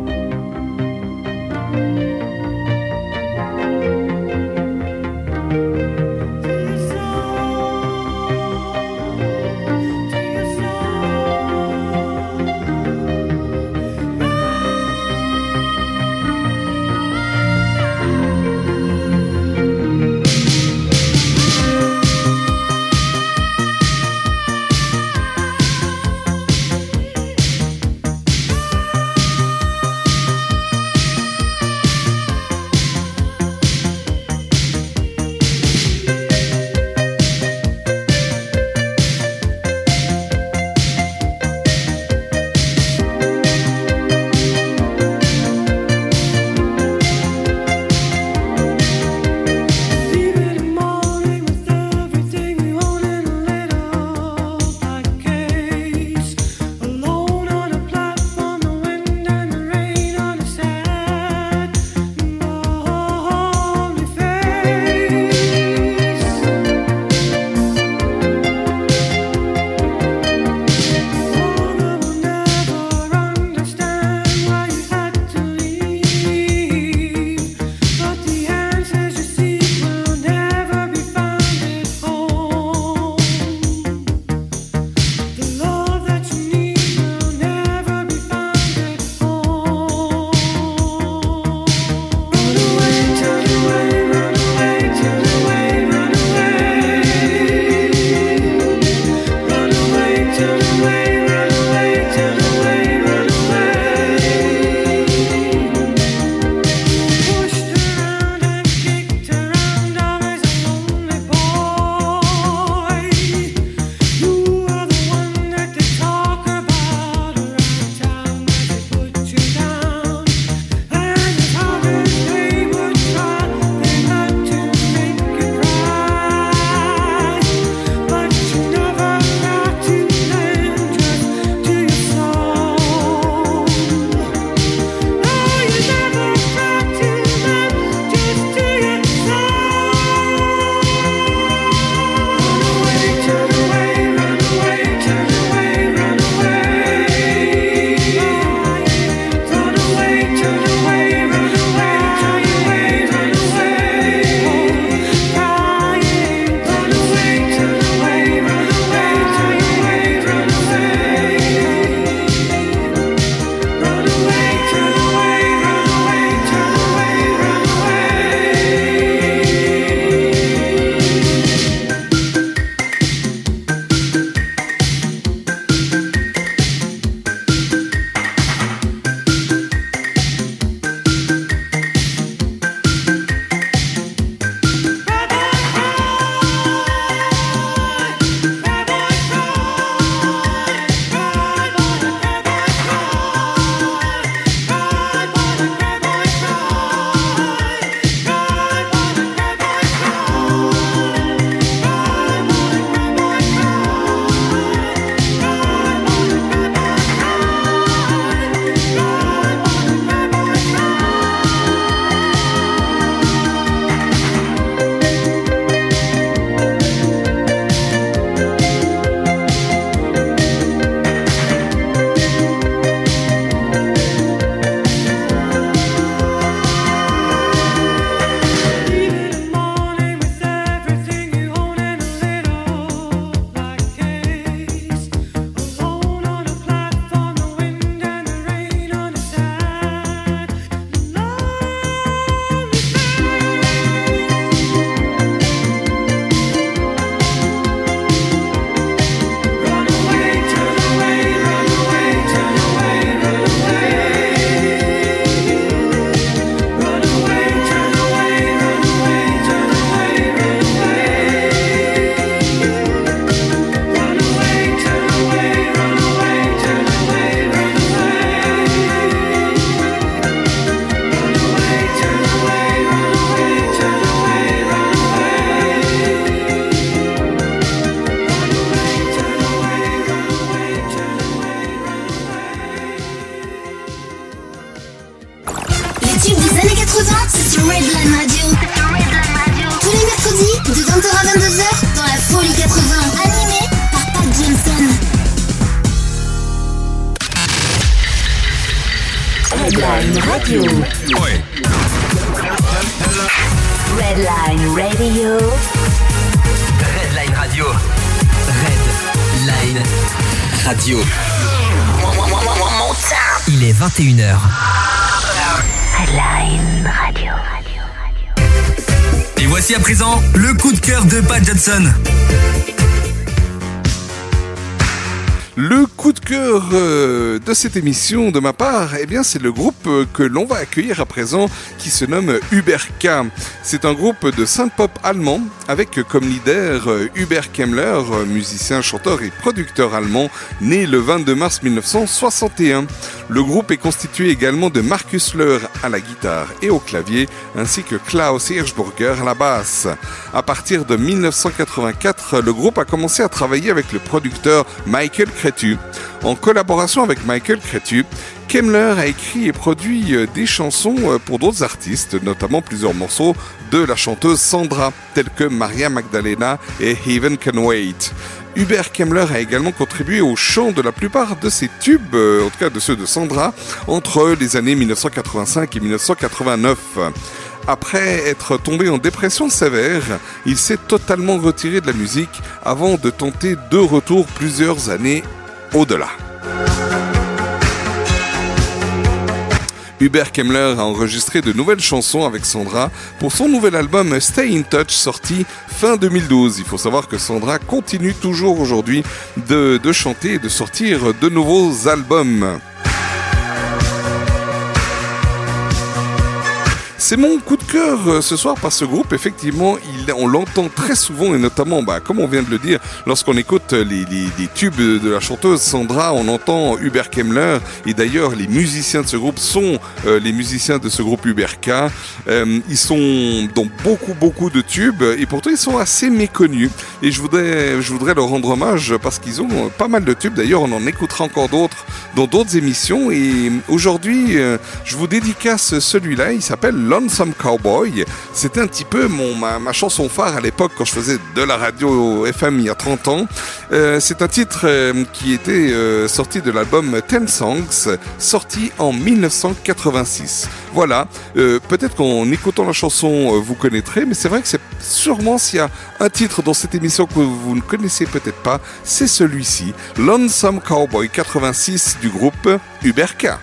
À présent le coup de cœur de Pat Johnson. Le coup de cœur euh, de cette émission de ma part, eh bien, c'est le groupe euh, que l'on va accueillir à présent qui se nomme Uberk. C'est un groupe de synth-pop allemand avec comme leader euh, Hubert Kemmler, musicien, chanteur et producteur allemand, né le 22 mars 1961. Le groupe est constitué également de Markus Löhr à la guitare et au clavier, ainsi que Klaus Hirschburger à la basse. À partir de 1984, le groupe a commencé à travailler avec le producteur Michael Cretu. En collaboration avec Michael Cretu, Kemmler a écrit et produit euh, des chansons euh, pour d'autres artistes, notamment plusieurs morceaux de la chanteuse Sandra, tels que Maria Magdalena et Heaven Can Wait. Hubert Kemmler a également contribué au chant de la plupart de ses tubes, euh, en tout cas de ceux de Sandra, entre les années 1985 et 1989. Après être tombé en dépression sévère, il s'est totalement retiré de la musique avant de tenter deux retours plusieurs années au-delà. Hubert Kemmler a enregistré de nouvelles chansons avec Sandra pour son nouvel album Stay in Touch sorti fin 2012. Il faut savoir que Sandra continue toujours aujourd'hui de, de chanter et de sortir de nouveaux albums. C'est mon coup de cœur euh, ce soir par ce groupe. Effectivement, on l'entend très souvent et notamment, bah, comme on vient de le dire, lorsqu'on écoute les, les- tubes de la chanteuse Sandra, on entend Hubert Kemmler. Et d'ailleurs, les musiciens de ce groupe sont euh, les musiciens de ce groupe Hubert K. Euh, ils sont dans beaucoup, beaucoup de tubes et pourtant ils sont assez méconnus. Et je voudrais, je voudrais leur rendre hommage parce qu'ils ont pas mal de tubes. D'ailleurs, on en écoutera encore d'autres dans d'autres émissions. Et aujourd'hui, euh, je vous dédicace celui-là. Il s'appelle Lonesome Cowboy. C'était un petit peu mon, ma, chanson phare à l'époque quand je faisais de la radio FM il y a 30 ans. Euh, C'est un titre euh, qui était euh, sorti de l'album Ten Songs, sorti en 1986. Voilà, peut-être qu'en écoutant la chanson, vous connaîtrez, mais c'est vrai que c'est sûrement s'il y a un titre dans cette émission que vous ne connaissez peut-être pas, c'est celui-ci, Lonesome Cowboy 86 du groupe Uberka.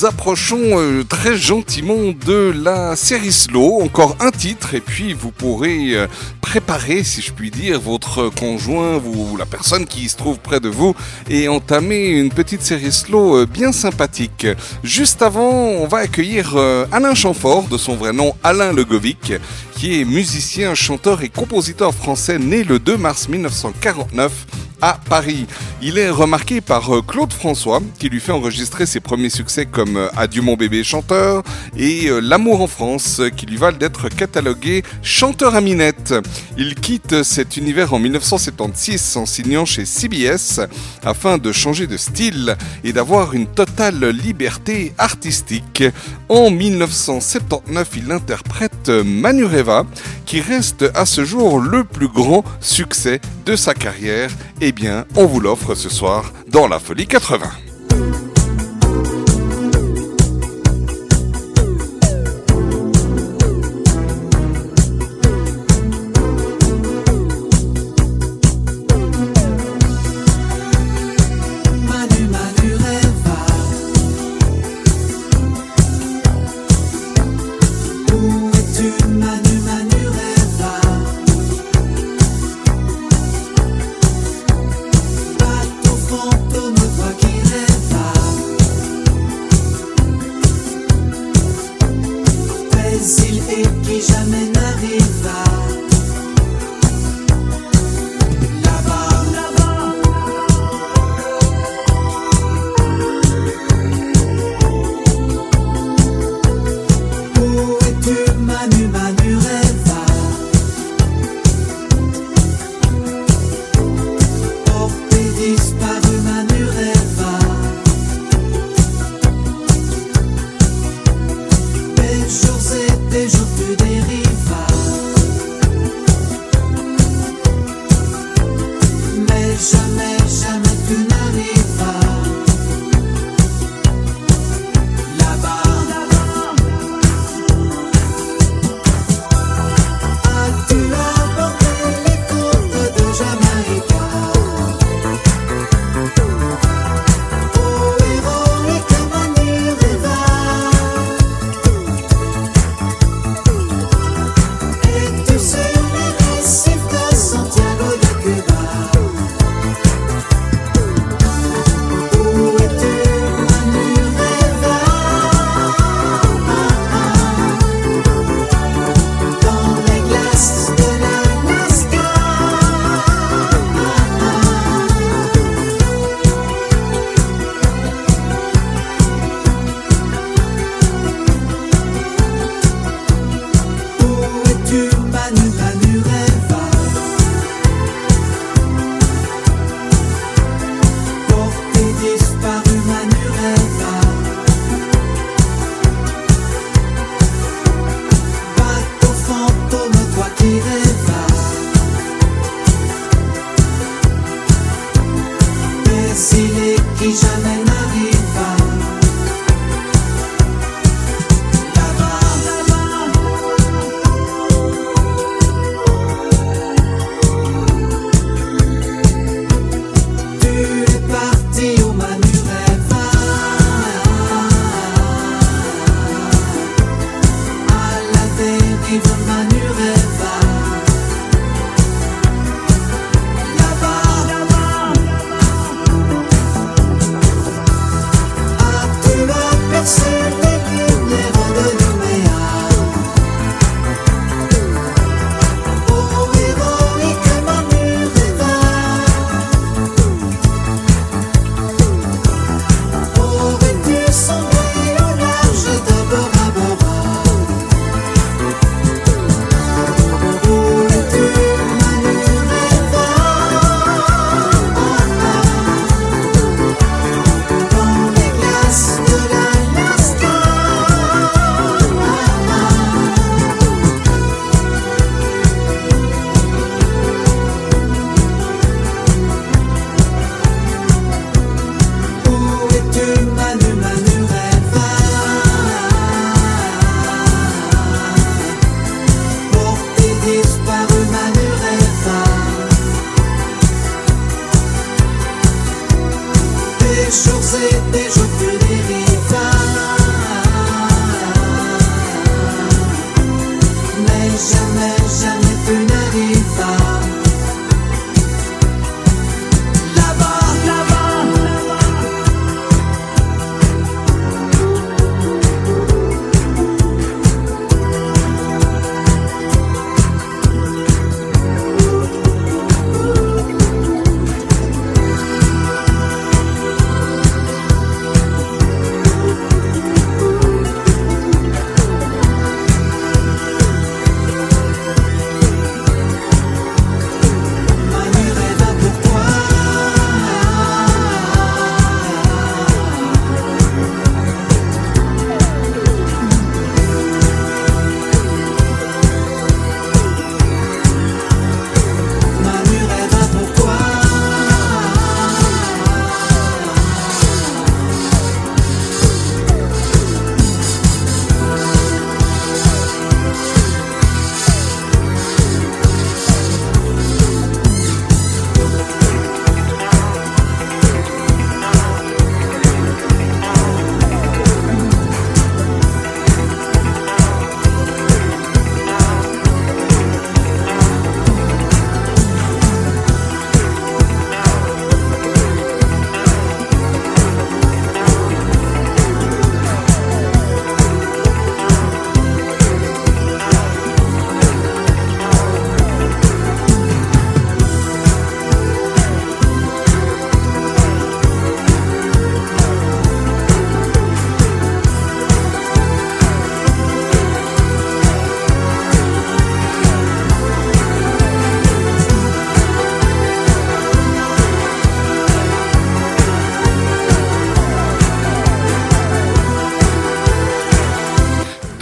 Nous approchons euh, très gentiment de la série Slow, encore un titre et puis vous pourrez euh, préparer, si je puis dire, votre conjoint ou la personne qui se trouve près de vous et entamer une petite série Slow euh, bien sympathique. Juste avant, on va accueillir Alain Chamfort, de son vrai nom Alain Legovic, qui est musicien, chanteur et compositeur français né le 2 mars 1949 à Paris. Il est remarqué par euh, Claude François, qui lui fait enregistrer ses premiers succès comme euh, Adieu mon bébé chanteur et euh, L'amour en France, euh, qui lui valent d'être catalogué chanteur à minette. Il quitte cet univers en 1976 en signant chez CBS afin de changer de style et d'avoir une totale liberté artistique. En 1979, il interprète Manureva, qui reste à ce jour le plus grand succès de sa carrière. Eh bien, on vous l'offre ce soir dans la Folie 80.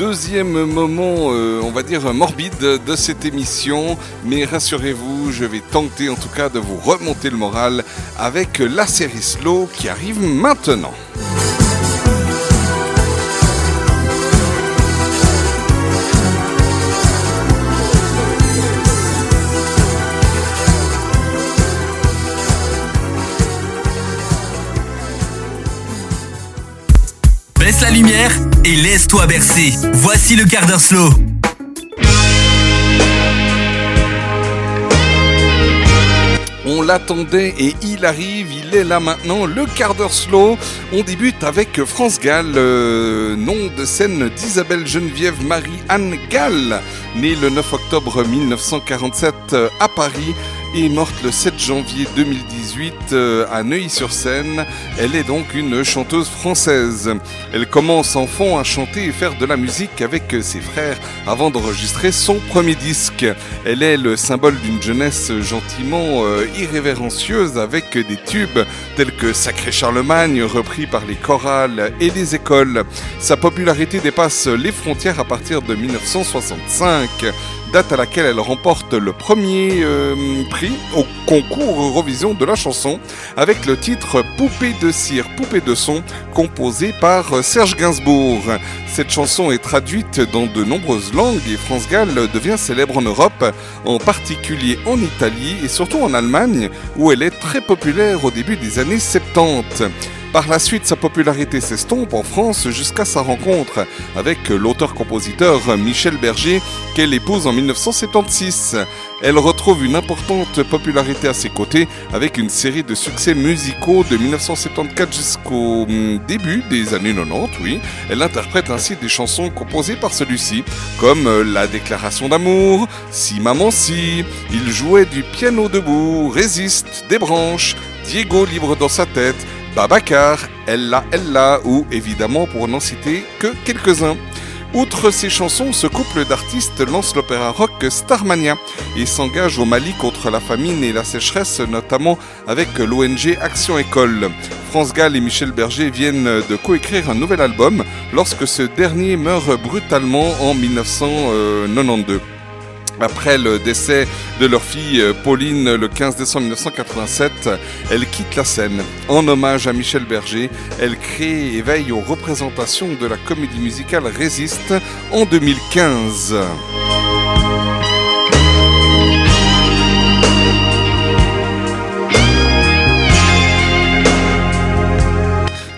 Deuxième moment, euh, on va dire morbide de cette émission, mais rassurez-vous, je vais tenter en tout cas de vous remonter le moral avec la série Slow qui arrive maintenant. Baisse la lumière et laisse-toi bercer. Voici le quart d'heure slow. On l'attendait et il arrive, il est là maintenant, le quart d'heure slow. On débute avec France Gall, euh, nom de scène d'Isabelle Geneviève Marie-Anne Gall, née le 9 octobre 1947 euh, à Paris et morte le 7 janvier 2018 euh, à Neuilly-sur-Seine. Elle est donc une chanteuse française. Elle commence enfant à chanter et faire de la musique avec ses frères avant d'enregistrer son premier disque. Elle est le symbole d'une jeunesse gentiment euh, irrévérencieuse avec des tubes tels que Sacré Charlemagne repris par les chorales et les écoles. Sa popularité dépasse les frontières à partir de 1965 date à laquelle elle remporte le premier euh, prix au concours Eurovision de la chanson avec le titre Poupée de cire, poupée de son, composé par Serge Gainsbourg. Cette chanson est traduite dans de nombreuses langues et France Gall devient célèbre en Europe, en particulier en Italie et surtout en Allemagne, où elle est très populaire au début des années 70. Par la suite, sa popularité s'estompe en France jusqu'à sa rencontre avec l'auteur-compositeur Michel Berger, qu'elle épouse en 1976. Elle retrouve une importante popularité à ses côtés avec une série de succès musicaux de 1974 jusqu'au hum, début des années 90, oui. Elle interprète ainsi des chansons composées par celui-ci, comme euh, La déclaration d'amour, Si maman si, Il jouait du piano debout, Résiste, Des branches, Diego libre dans sa tête, Babacar, Ella Ella ou évidemment pour n'en citer que quelques-uns. Outre ces chansons, ce couple d'artistes lance l'opéra rock Starmania et s'engage au Mali contre la famine et la sécheresse, notamment avec l'ONG Action École. France Gall et Michel Berger viennent de coécrire un nouvel album lorsque ce dernier meurt brutalement en 1992. Après le décès de leur fille euh, Pauline le 15 décembre 1987, elle quitte la scène. En hommage à Michel Berger, elle crée et veille aux représentations de la comédie musicale Résiste en 2015.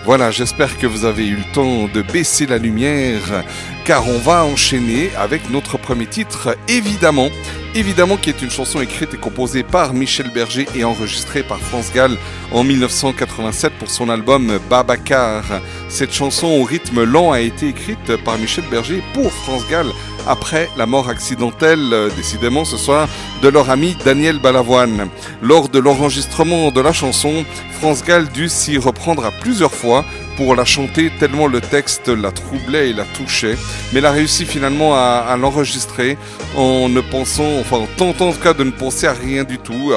Voilà, j'espère que vous avez eu le temps de baisser la lumière, car on va enchaîner avec notre premier titre, évidemment. Évidemment, qui est une chanson écrite et composée par Michel Berger et enregistrée par France Gall en 1987 pour son album Babacar. Cette chanson au rythme lent a été écrite par Michel Berger pour France Gall après la mort accidentelle, euh, décidément ce soir, de leur ami Daniel Balavoine. Lors de l'enregistrement de la chanson, France Gall dut s'y reprendre à plusieurs fois pour la chanter tellement le texte la troublait et la touchait. Mais elle a réussi finalement à, à l'enregistrer en ne pensant, enfin en tentant en tout cas de ne penser à rien du tout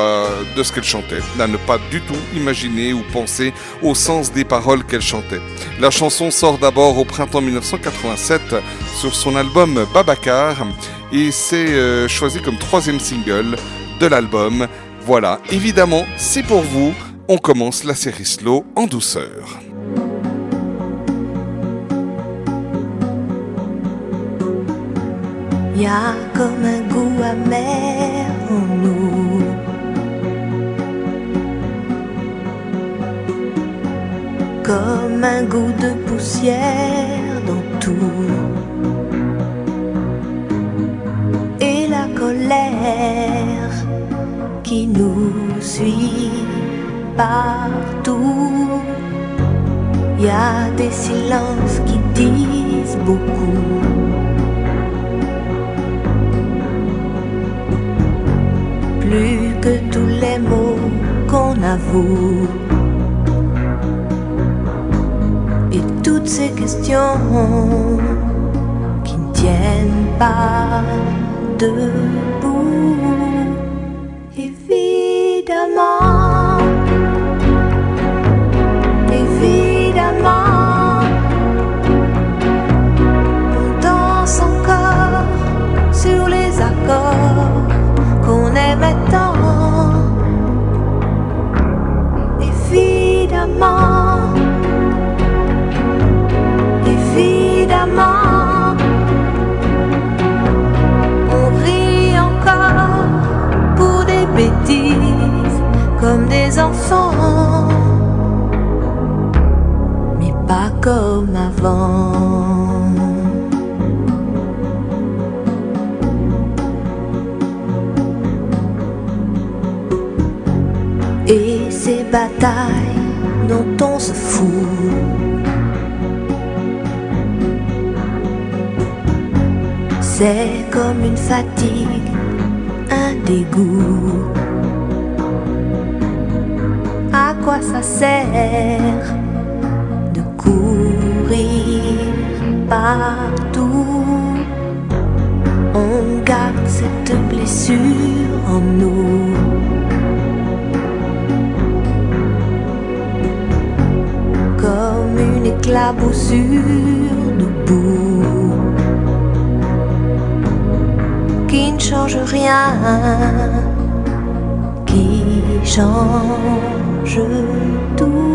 de ce qu'elle chantait, à ne pas du tout imaginer ou penser au sens des paroles qu'elle chantait. La chanson sort d'abord au printemps 1987 sur son album Babacar et c'est euh, choisi comme troisième single de l'album. Voilà, évidemment, c'est pour vous. On commence la série Slow en douceur. Y a comme un goût amer en nous. Comme un goût de poussière dans tout. Et la colère qui nous suit partout. Y a des silences qui disent beaucoup. Plus que tous les mots qu'on avoue. Et toutes ces questions qui ne tiennent pas debout. Comme des enfants, mais pas comme avant. Et ces batailles dont on se fout. C'est comme une fatigue, un dégoût. Ça sert de courir partout? On garde cette blessure en nous. Comme une éclaboussure de boue qui ne change rien, qui change tout. Évidemment,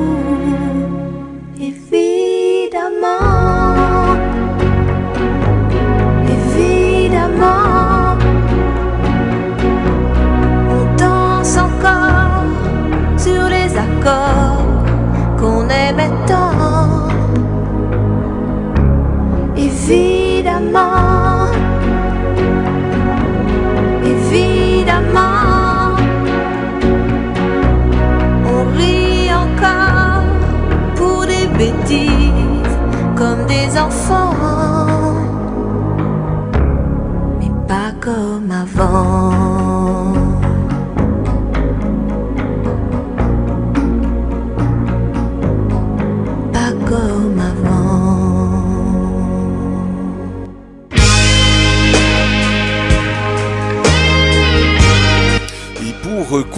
des enfants, mais pas comme avant.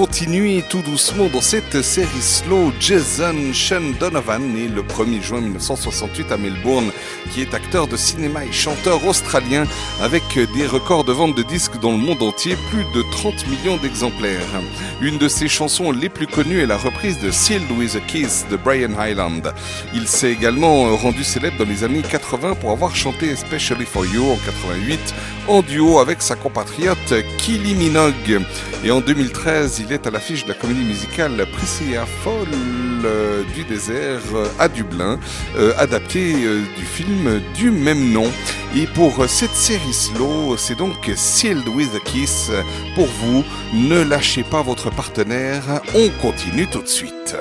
Continuer tout doucement dans cette série slow, Jason Sean Donovan, né le 1er juin 1968 à Melbourne, qui est acteur de cinéma et chanteur australien avec des records de vente de disques dans le monde entier, plus de 30 millions d'exemplaires. Une de ses chansons les plus connues est la reprise de Sealed with a Kiss de Brian Hyland. Il s'est également rendu célèbre dans les années 80 pour avoir chanté Especially for You en 88 en duo avec sa compatriote Kylie Minogue. Et en 2013, il est à l'affiche de la comédie musicale Priscilla Fall euh, du désert euh, à Dublin, euh, adaptée du film du même nom. Et pour cette série slow, c'est donc Sealed with a Kiss. Pour vous, ne lâchez pas votre partenaire, on continue tout de suite.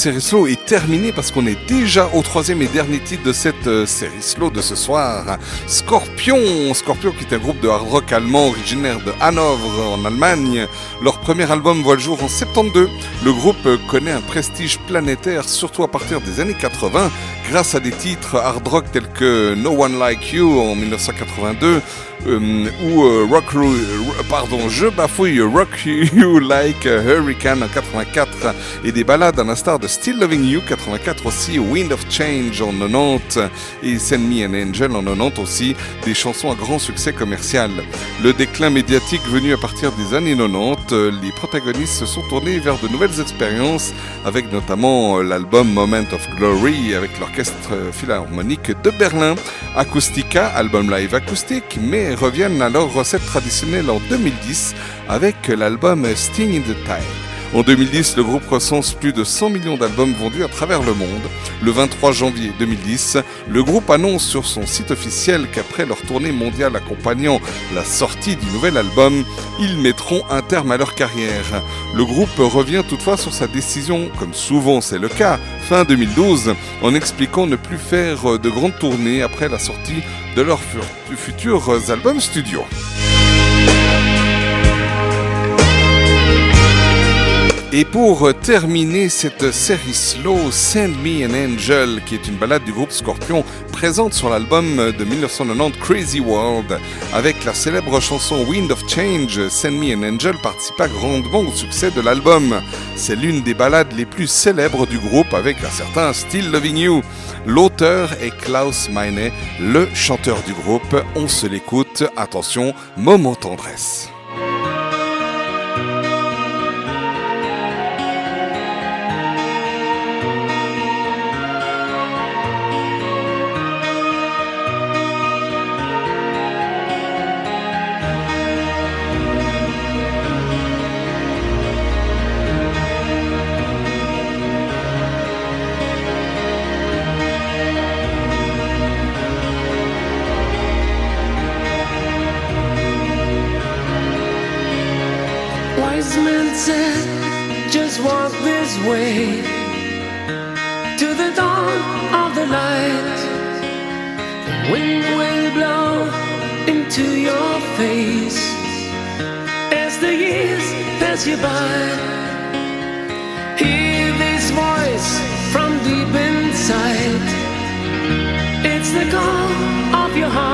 Série slow et terminer parce qu'on est déjà au troisième et dernier titre de cette euh, série slow de ce soir. Scorpion, Scorpion qui est un groupe de hard rock allemand originaire de Hanovre en Allemagne. Leur premier album voit le jour en 72. Le groupe connaît un prestige planétaire surtout à partir des années 80 grâce à des titres hard rock tels que No One Like You en 1982 euh, ou euh, Rock euh, pardon, je bafouille Rock You Like Hurricane en 84 et des ballades à l'instar de Still Loving You 84 aussi, Wind of Change en 90 et Send Me an Angel en 90 aussi, des chansons à grand succès commercial. Le déclin médiatique venu à partir des années 90, euh, les protagonistes se sont tournés vers de nouvelles expériences avec notamment euh, l'album Moment of Glory avec l'orchestre euh, philharmonique de Berlin. Acoustica, album live acoustique, mais reviennent à leur recette traditionnelle en 2010 avec l'album Sting in the Tide. En 2010, le groupe recense plus de 100 millions d'albums vendus à travers le monde. Le 23 janvier 2010, le groupe annonce sur son site officiel qu'après leur tournée mondiale accompagnant la sortie du nouvel album, ils mettront un terme à leur carrière. Le groupe revient toutefois sur sa décision, comme souvent c'est le cas, fin 2012, en expliquant ne plus faire de grandes tournées après la sortie de leurs futurs albums studio. Et pour terminer cette série slow, Send Me an Angel, qui est une balade du groupe Scorpion, présente sur l'album de 1990 Crazy World. Avec la célèbre chanson Wind of Change, Send Me an Angel participa grandement au succès de l'album. C'est l'une des balades les plus célèbres du groupe avec un certain Still Loving You. L'auteur est Klaus Meine, le chanteur du groupe. On se l'écoute. Attention, moment tendresse. Pass you by. Hear this voice from deep inside. It's the call of your heart.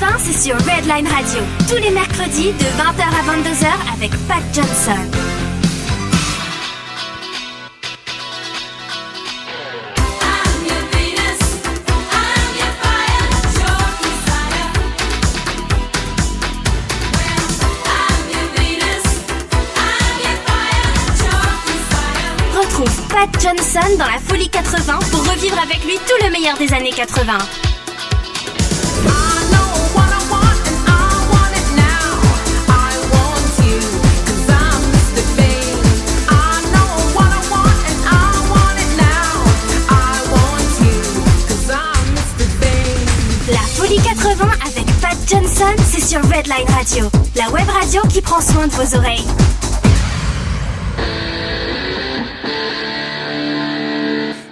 80, c'est sur Redline Radio. Tous les mercredis de 20h à 22h avec Pat Johnson. Retrouve Pat Johnson dans la Folie 80 pour revivre avec lui tout le meilleur des années 80. Sur Redline Radio, la web radio qui prend soin de vos oreilles.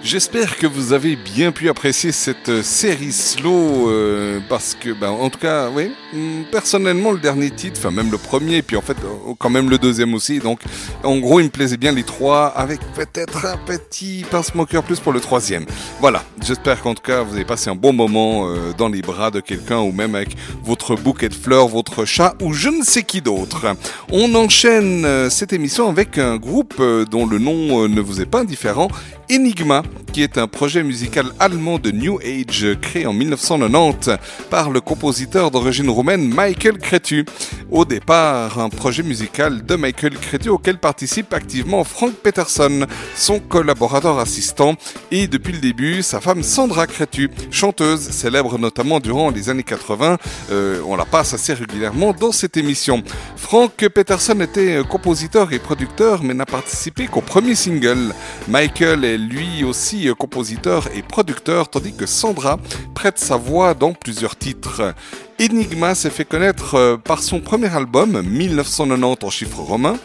J'espère que vous avez bien pu apprécier cette euh, série slow euh, parce que, ben, en tout cas, oui, hum, personnellement, le dernier titre, enfin même le premier, puis en fait, euh, quand même le deuxième aussi. Donc, en gros, il me plaisait bien les trois, avec peut-être un petit pince-moqueur plus pour le troisième. Voilà, j'espère qu'en tout cas, vous avez passé un bon moment euh, dans les bras de quelqu'un ou même avec votre bouquet de fleurs, votre chat ou je ne sais qui d'autre. On enchaîne euh, cette émission avec un groupe euh, dont le nom ne vous est pas indifférent, Enigma, qui est un projet musical allemand de New Age créé en 1990 par le compositeur d'origine roumaine Michael Cretu. Au départ, un projet musical de Michael Cretu auquel participe activement Frank Peterson, son collaborateur assistant, et depuis le début, sa femme Sandra Cretu, chanteuse célèbre notamment durant les années 80. Euh, on la passe assez régulièrement dans cette émission. Frank Peterson était euh, compositeur et producteur, mais n'a participé qu'au premier single. Michael est lui aussi euh, compositeur et producteur, tandis que Sandra prête sa voix dans plusieurs titres. Enigma s'est fait connaître par son premier album, 1990 en chiffres romains,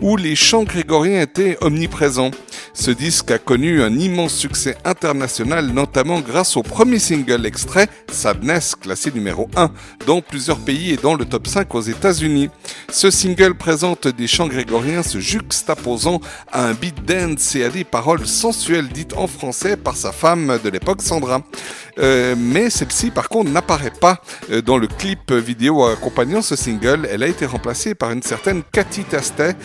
où les chants grégoriens étaient omniprésents. Ce disque a connu un immense succès international, notamment grâce au premier single extrait, Sadness, classé numéro 1, dans plusieurs pays et dans le top 5 aux États-Unis. Ce single présente des chants grégoriens se juxtaposant à un beat dance et à des paroles sensuelles dites en français par sa femme de l'époque, Sandra. Euh, mais celle-ci, par contre, n'apparaît pas euh, dans le clip vidéo accompagnant ce single. Elle a été remplacée par une certaine Cathy Tastet,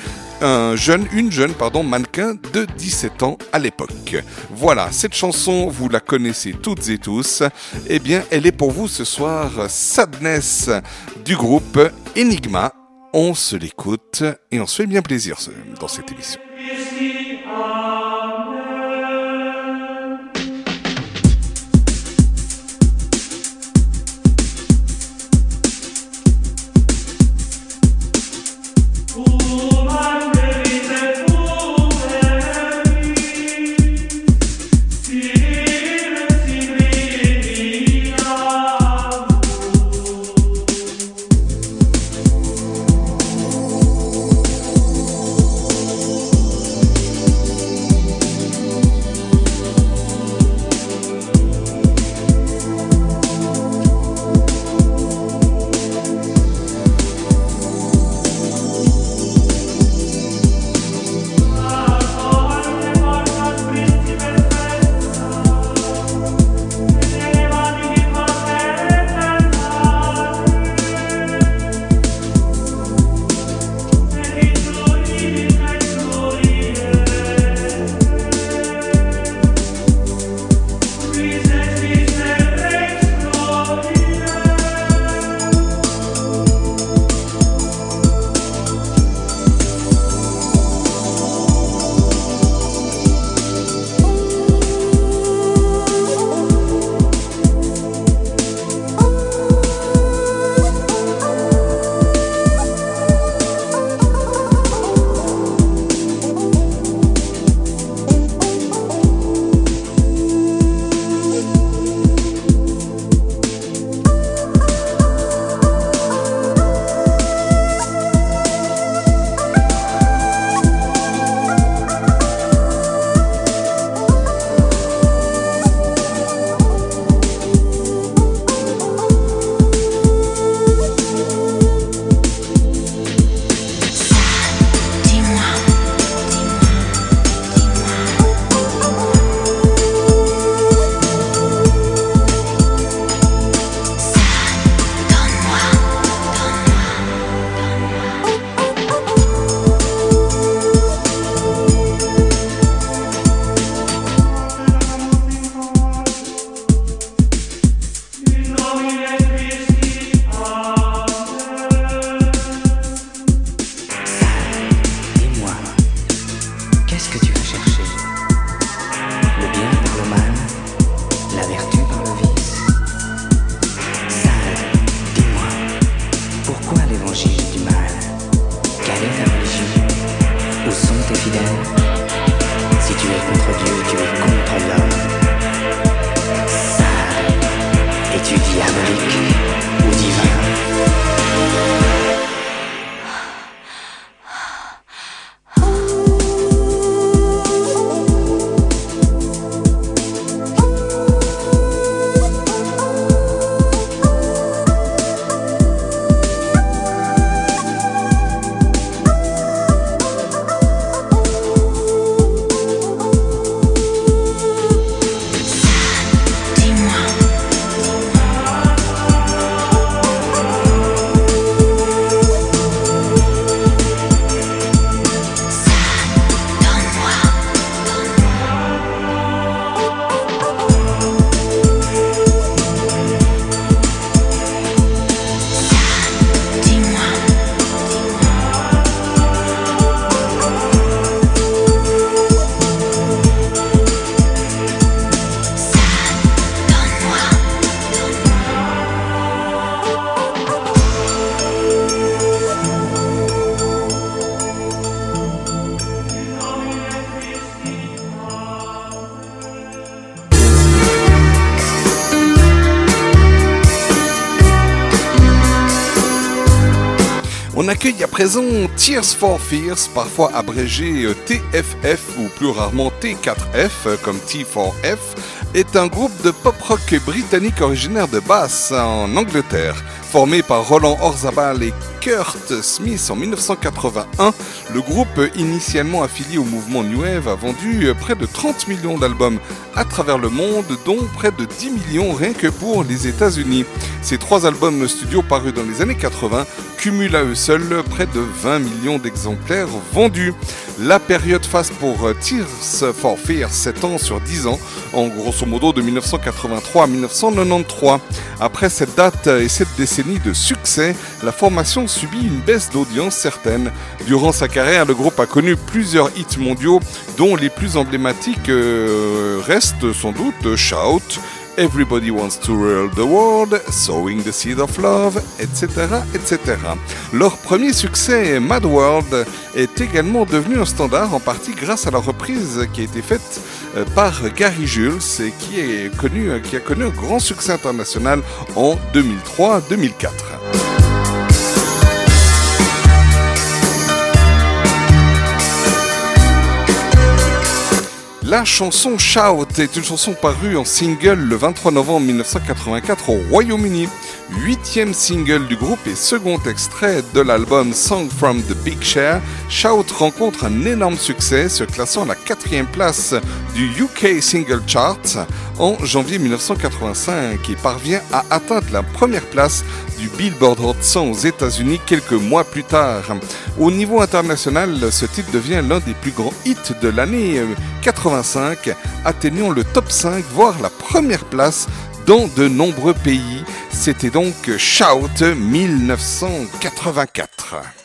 une jeune pardon, mannequin de 17 ans à l'époque. Voilà, cette chanson, vous la connaissez toutes et tous. Eh bien, elle est pour vous ce soir Sadness du groupe Enigma. On se l'écoute et on se fait bien plaisir dans cette émission. On accueille à présent Tears for Fears, parfois abrégé euh, TFF ou plus rarement T4F euh, comme T4F, est un groupe de pop rock britannique originaire de Bath en Angleterre. Formé par Roland Orzabal et Kurt Smith en 1981, le groupe initialement affilié au mouvement New Wave a vendu euh, près de 30 millions d'albums à travers le monde, dont près de 10 millions rien que pour les États-Unis. Ces trois albums studio parus dans les années 80 cumulent à eux seuls près de 20 millions d'exemplaires vendus. La période face pour euh, Tears for Fears s'étend sur 10 ans, en grosso modo de 1983 à 1993. Après cette date et cette décennie de succès, la formation subit une baisse d'audience certaine. Durant sa carrière, le groupe a connu plusieurs hits mondiaux, dont les plus emblématiques euh, restent sans doute Shout, Everybody Wants to Rule the World, Sowing the Seed of Love, etc., etc. Leur premier succès, Mad World, est également devenu un standard en partie grâce à la reprise qui a été faite euh, par Gary Jules et qui, qui a connu un grand succès international en 2003-2004. La chanson Shout est une chanson parue en single le 23 novembre 1984 au Royaume-Uni. Huitième single du groupe et second extrait de l'album Song from the Big Share, Shout rencontre un énorme succès, se classant à la quatrième place du UK Single Chart en janvier 1985 et parvient à atteindre la première place du Billboard Hot 100 aux États-Unis quelques mois plus tard. Au niveau international, ce titre devient l'un des plus grands hits de l'année euh, 85, atteignant le top 5, voire la première place dans de nombreux pays. C'était donc Shout 1984.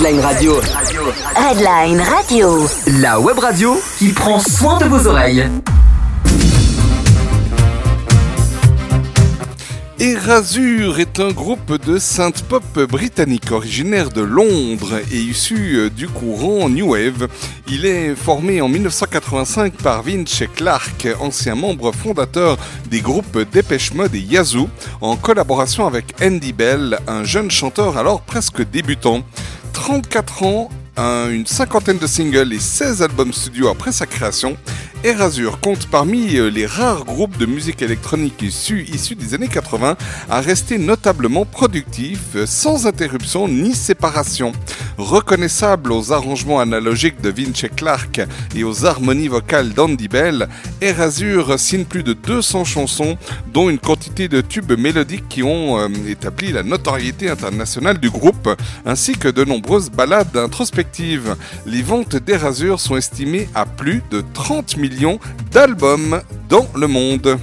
Redline Radio. Redline Radio. La web radio qui prend soin de vos oreilles. Erasure est un groupe de synth-pop britannique originaire de Londres et issu euh, du courant New Wave. Il est formé en 1985 par Vince Clark, ancien membre fondateur des groupes Dépêche Mode et Yazoo, en collaboration avec Andy Bell, un jeune chanteur alors presque débutant. 34 ans, un- une cinquantaine de singles et 16 albums studio après sa création, Erasure compte parmi euh, les rares groupes de musique électronique issus, issus des années 80 à rester notablement productif, euh, sans interruption ni séparation. Reconnaissable aux arrangements analogiques de Vince Clark et aux harmonies vocales d'Andy Bell, Erasure signe plus de 200 chansons, dont une quantité de tubes mélodiques qui ont euh, établi la notoriété internationale du groupe, ainsi que de nombreuses ballades introspectives. Les ventes d'Erasure sont estimées à plus de 30 millions d'albums dans le monde.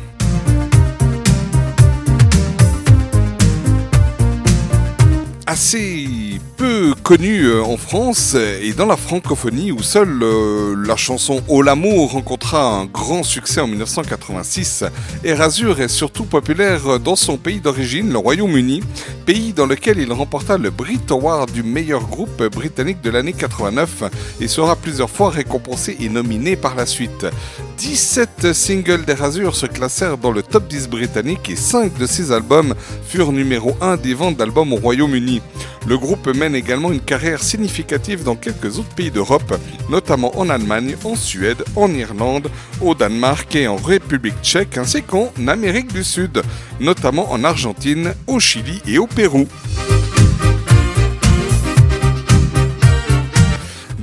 Peu connu euh, en France et dans la francophonie où seule euh, la chanson Oh l'amour rencontra un grand succès en 1986. Erasure est surtout populaire dans son pays d'origine, le Royaume-Uni, pays dans lequel il remporta le Brit Award du meilleur groupe britannique de l'année 89 et sera plusieurs fois récompensé et nominé par la suite. 17 singles d'Erasure se classèrent dans le top 10 britannique et 5 de ces albums furent numéro 1 des ventes d'albums au Royaume-Uni. Le groupe mène également une carrière significative dans quelques autres pays d'Europe, notamment en Allemagne, en Suède, en Irlande, au Danemark et en République tchèque, ainsi qu'en Amérique du Sud, notamment en Argentine, au Chili et au Pérou.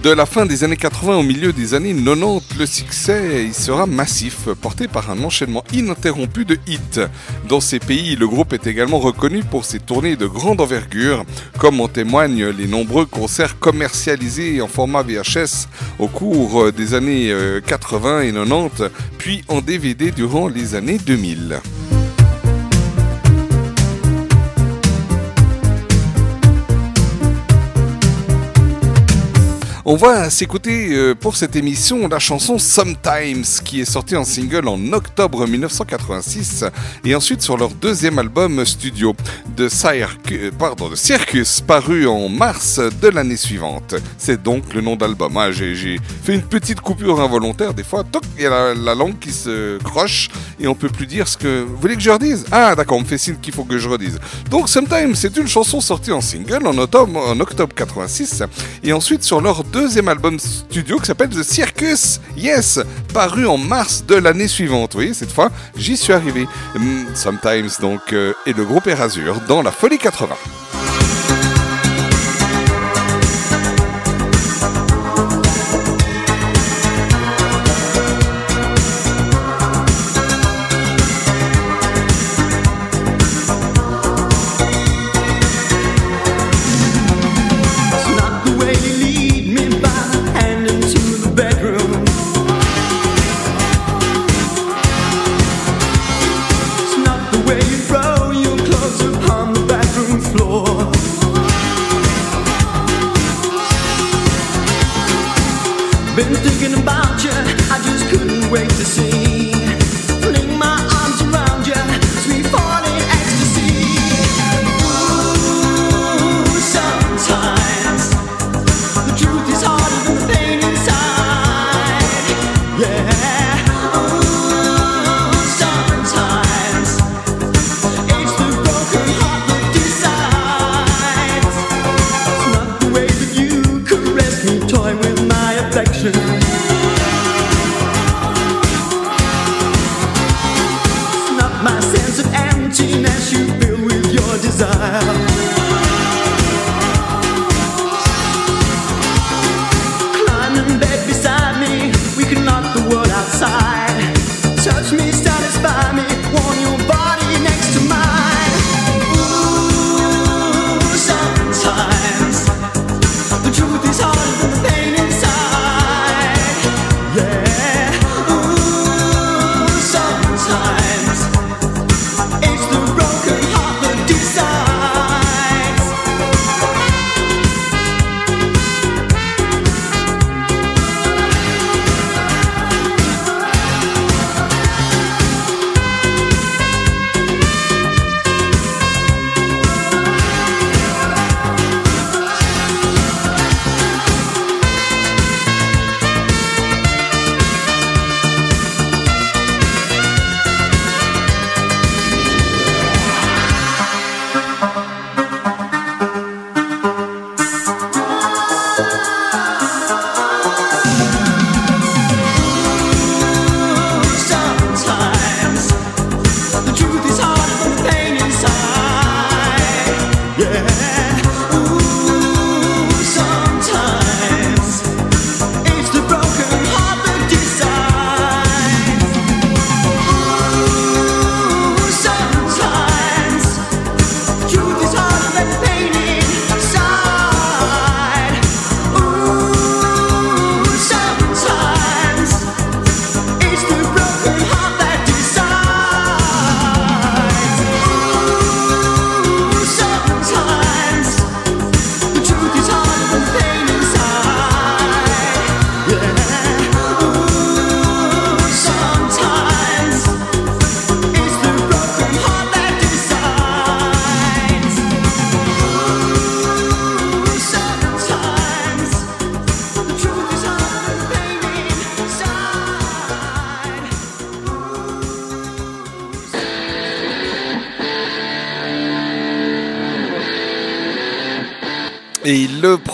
De la fin des années 80 au milieu des années 90, le succès y sera massif, porté par un enchaînement ininterrompu de hits. Dans ces pays, le groupe est également reconnu pour ses tournées de grande envergure, comme en témoignent les nombreux concerts commercialisés en format VHS au cours des années euh, 80 et 90, puis en DVD durant les années 2000. On va s'écouter euh, pour cette émission la chanson Sometimes qui est sortie en single en octobre 1986 et ensuite sur leur deuxième album studio de, Circus, pardon, de Circus paru en mars de l'année suivante. C'est donc le nom d'album. Ah, J'ai fait une petite coupure involontaire des fois. Toc, il y a la, la langue qui se croche et on peut plus dire ce que... Vous voulez que je redise? Ah d'accord, on me fait signe qu'il faut que je redise. Donc Sometimes c'est une chanson sortie en single en octobre, en octobre 86 et ensuite sur leur deuxième album studio qui s'appelle The Circus, yes, paru en mars de l'année suivante. Voyez, cette fois, j'y suis arrivé. Hmm, Sometimes, donc, euh, et le groupe Erasure dans la Folie 80.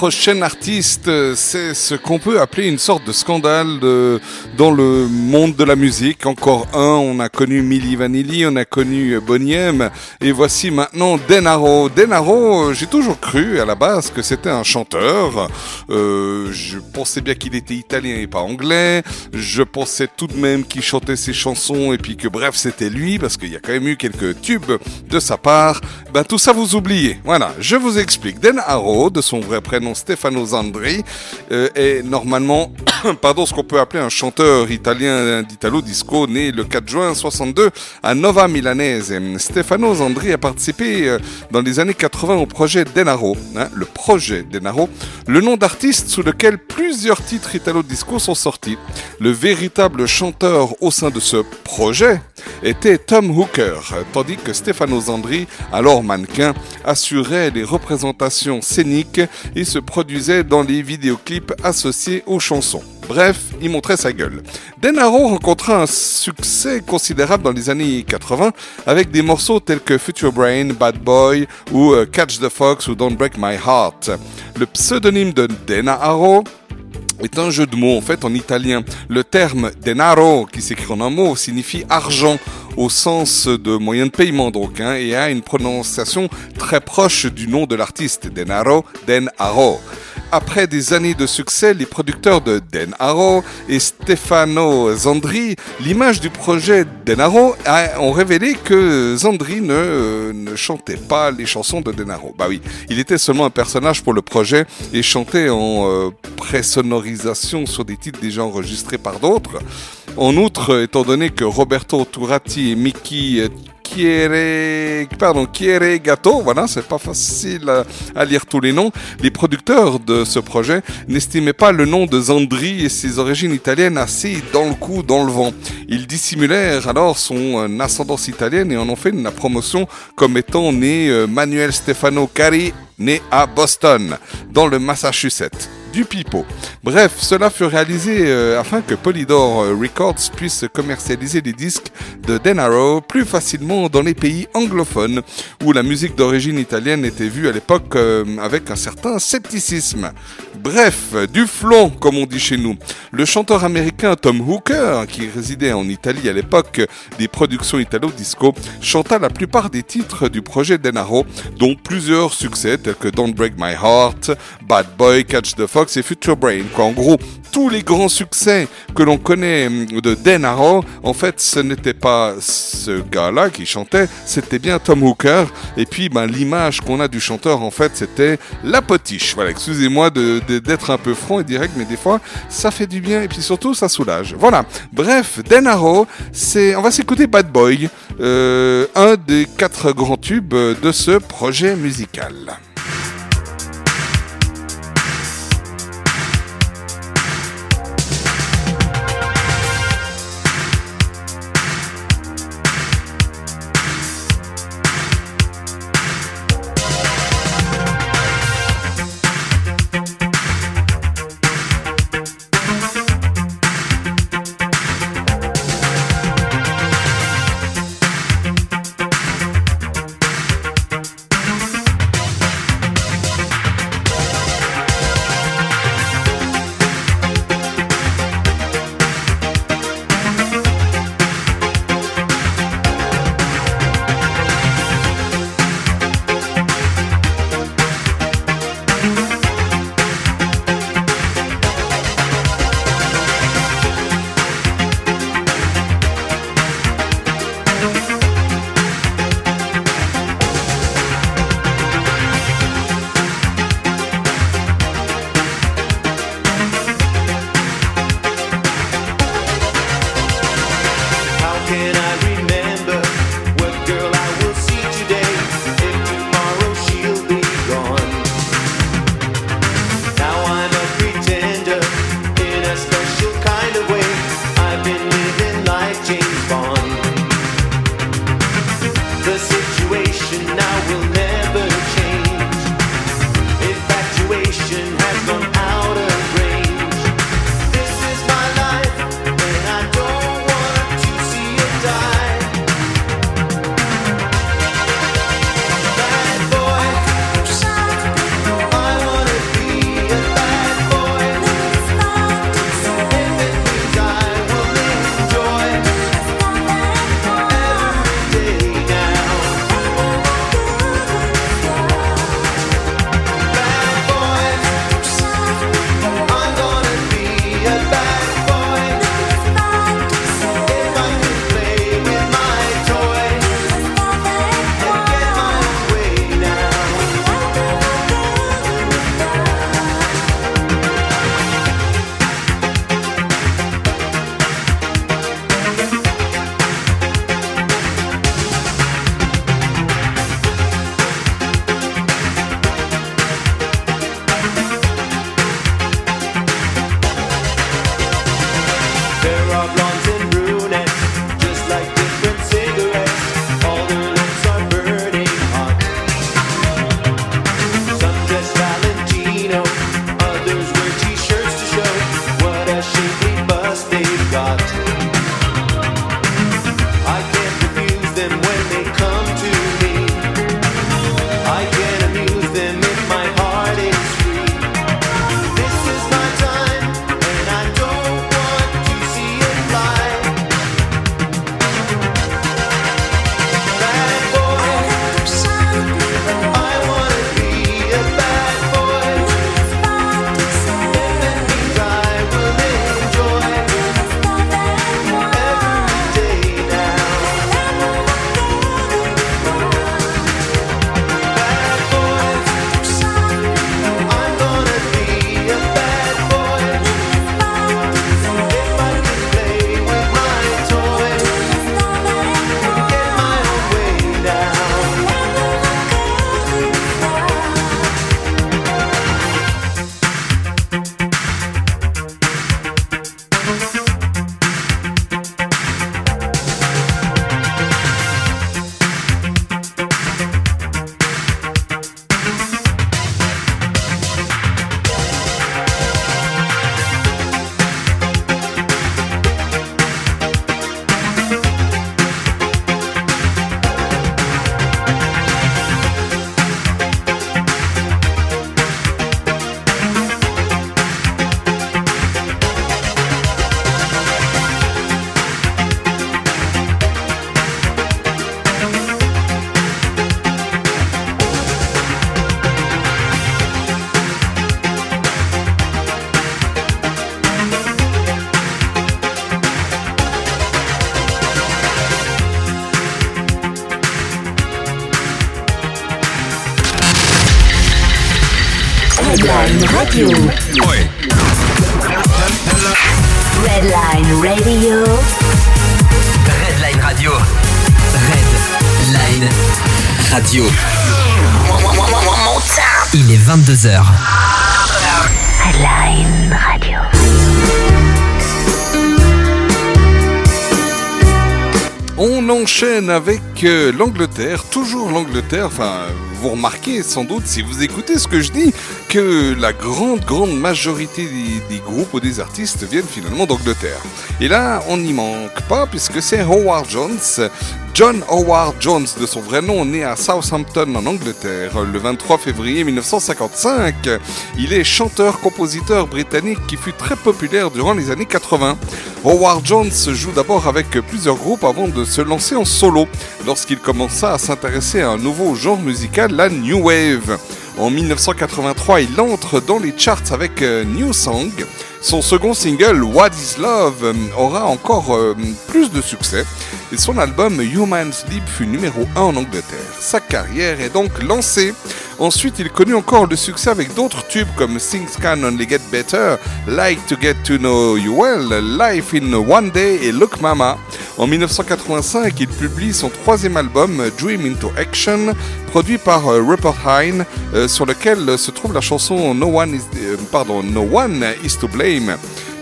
Prochain artiste, c'est ce qu'on peut appeler une sorte de scandale dans le monde de la musique. Encore un, on a connu Milli Vanilli, on a connu euh, Boney M, et voici maintenant Denaro. Denaro, euh, j'ai toujours cru à la base que c'était un chanteur. Euh, je pensais bien qu'il était italien et pas anglais. Je pensais tout de même qu'il chantait ses chansons et puis que bref, c'était lui parce qu'il y a quand même eu quelques tubes de sa part. Ben tout ça vous oubliez. Voilà, je vous explique. Denaro, de son vrai prénom Stefano Zandri, euh, est normalement, pardon, ce qu'on peut appeler un chanteur italien d'Italo Disco, né le 4 juin 62 à Nova Milanese. Stefano Zandri a participé euh, dans les années 80 au projet Denaro, hein, le projet Denaro, le nom d'artiste sous lequel plusieurs titres Italo Disco sont sortis. Le véritable chanteur au sein de ce projet était Tom Hooker, tandis que Stefano Zandri, alors mannequin, assurait les représentations scéniques et se produisait dans les vidéoclips associés aux chansons. Bref, il montrait sa gueule. Denaro rencontra un succès considérable dans les années 80 avec des morceaux tels que Future Brain, Bad Boy ou euh, Catch the Fox ou Don't Break My Heart. Le pseudonyme de Denaro est un jeu de mots en fait en italien. Le terme denaro, qui s'écrit en un mot, signifie argent au sens de moyen de paiement donc, hein, et a une prononciation très proche du nom de l'artiste, denaro, denaro. Après des années de succès, les producteurs de Denaro et Stefano Zandri, l'image du projet Denaro, a- ont révélé que Zandri ne, ne chantait pas les chansons de Denaro. Bah oui, il était seulement un personnage pour le projet et chantait en euh, pré-sonorisation sur des titres déjà enregistrés par d'autres. En outre, étant donné que Roberto Turati et Mickey Chiere, pardon, Chiere Gatto, voilà, c'est pas facile à, lire tous les noms. Les producteurs de ce projet n'estimaient pas le nom de Zandri et ses origines italiennes assez dans le coup, dans le vent. Ils dissimulèrent alors son euh, ascendance italienne et en ont fait une promotion comme étant né euh, Manuel Stefano Cari, né à Boston, dans le Massachusetts du pipeau. Bref, cela fut réalisé euh, afin que Polydor euh, Records puisse commercialiser les disques de Denaro plus facilement dans les pays anglophones où la musique d'origine italienne était vue à l'époque euh, avec un certain scepticisme. Bref, du flon comme on dit chez nous. Le chanteur américain Tom Hooker, qui résidait en Italie à l'époque des productions italo-disco, chanta la plupart des titres du projet Denaro, dont plusieurs succès tels que Don't Break My Heart, Bad Boy, Catch the Fox et Future Brain. En gros, tous les grands succès que l'on connaît hum, de Denaro, en fait, ce n'était pas ce gars-là qui chantait, c'était bien Tom Hooker. Et puis, ben, l'image qu'on a du chanteur, en fait, c'était la potiche. Voilà, excusez-moi d'être un peu franc et direct, mais des fois, ça fait du bien et puis surtout, ça soulage. Voilà. Bref, Denaro, c'est, on va s'écouter Bad Boy, euh, un des quatre grands tubes de ce projet musical. l'Angleterre, toujours l'Angleterre. Enfin, vous remarquez sans doute si vous écoutez ce que je dis que la grande, grande majorité des, des groupes ou des artistes viennent finalement d'Angleterre. Et là, on n'y manque pas puisque c'est Howard Jones. John Howard Jones, de son vrai nom, né à Southampton en Angleterre le 23 février 1955. Il est chanteur-compositeur britannique qui fut très populaire durant les années 80. Howard Jones joue d'abord avec plusieurs groupes avant de se lancer en solo lorsqu'il commença à s'intéresser à un nouveau genre musical, la New Wave. En 1983, il entre dans les charts avec euh, New Song. Son second single, What is Love, euh, aura encore euh, plus de succès et son album Human Sleep fut numéro 1 en Angleterre. Sa carrière est donc lancée. Ensuite, il connut encore le succès avec d'autres tubes comme Things Can Only Get Better, Like to Get to Know You Well, Life in One Day et Look Mama. En 1985, il publie son troisième album, Dream into Action, produit par euh, Rupert Hine, euh, sur lequel euh, se trouve la chanson No One is, pardon, no One is to Blame.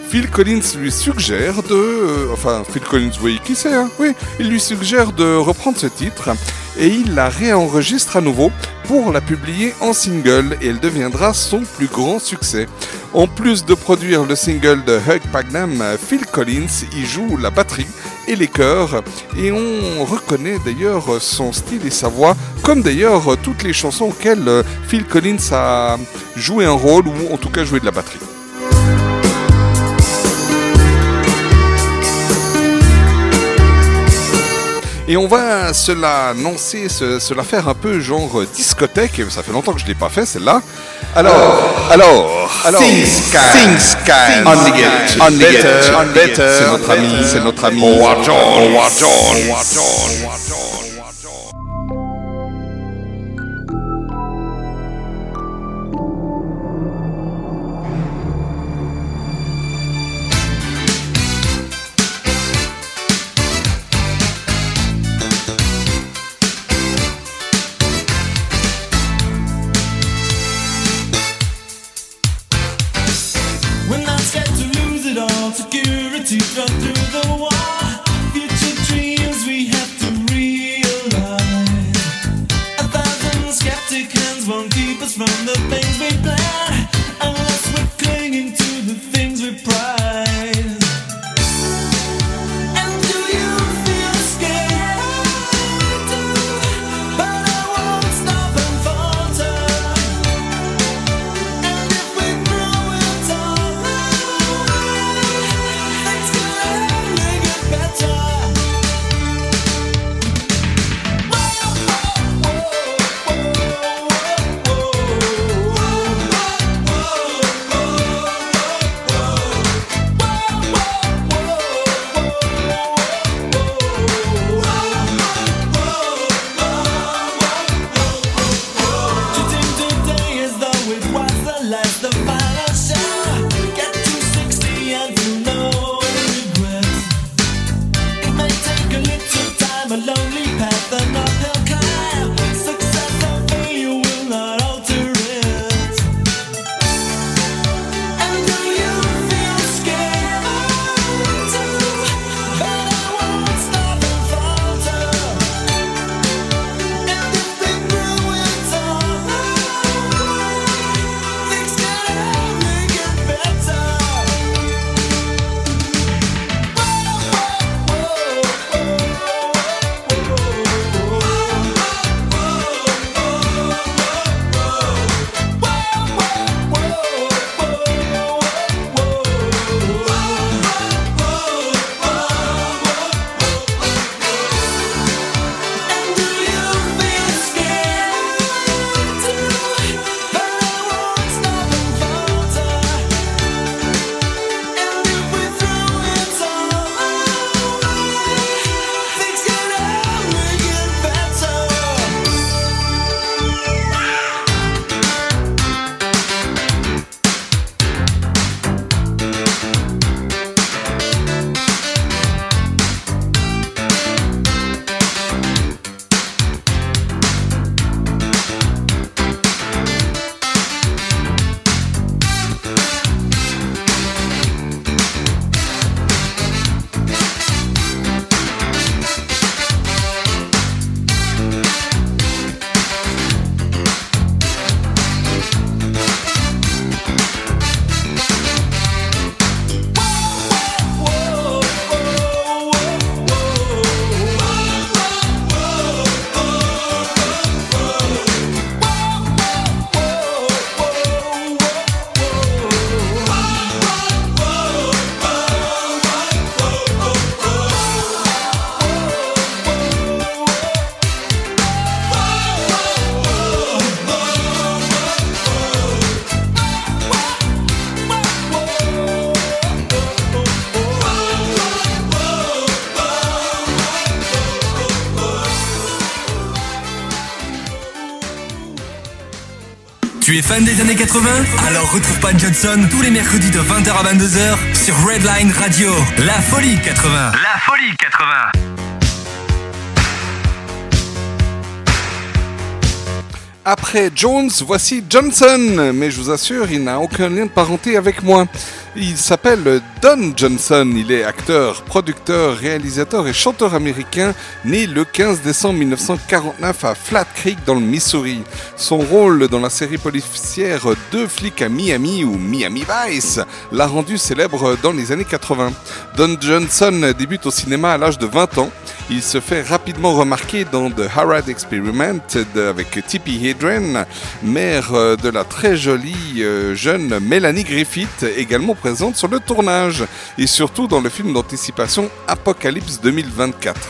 Phil Collins lui suggère de... enfin, Phil Collins, vous qui hein Oui, il lui suggère de reprendre ce titre et il la réenregistre à nouveau pour la publier en single et elle deviendra son plus grand succès. En plus de produire le single de Hugh Pagnam, Phil Collins y joue la batterie et les chœurs et on reconnaît d'ailleurs son style et sa voix comme d'ailleurs toutes les chansons auxquelles Phil Collins a joué un rôle ou en tout cas joué de la batterie. Et on va se la lancer, se, se la faire un peu genre discothèque. Ça fait longtemps que je ne l'ai pas fait celle-là. Alors, alors, alors, things can, things can only get, only get better. C'est notre ami, c'est notre ami. Howard John, Howard John. Es fan des années 80 Alors retrouve Pat Johnson tous les mercredis de 20h à 22h sur Redline Radio. La folie 80. La folie 80. Après Jones, voici Johnson, mais je vous assure, il n'a aucun lien de parenté avec moi. Il s'appelle Don Johnson, il est acteur, producteur, réalisateur et chanteur américain, né le 15 décembre 1949 à Flat Creek dans le Missouri. Son rôle dans la série policière Deux flics à Miami ou Miami Vice l'a rendu célèbre dans les années 80. Don Johnson débute au cinéma à l'âge de 20 ans. Il se fait rapidement remarquer dans The Harrod Experiment avec Tippi Hedren, mère euh, de la très jolie euh, jeune Melanie Griffith, également présente sur le tournage, et surtout dans le film d'anticipation Apocalypse 2024.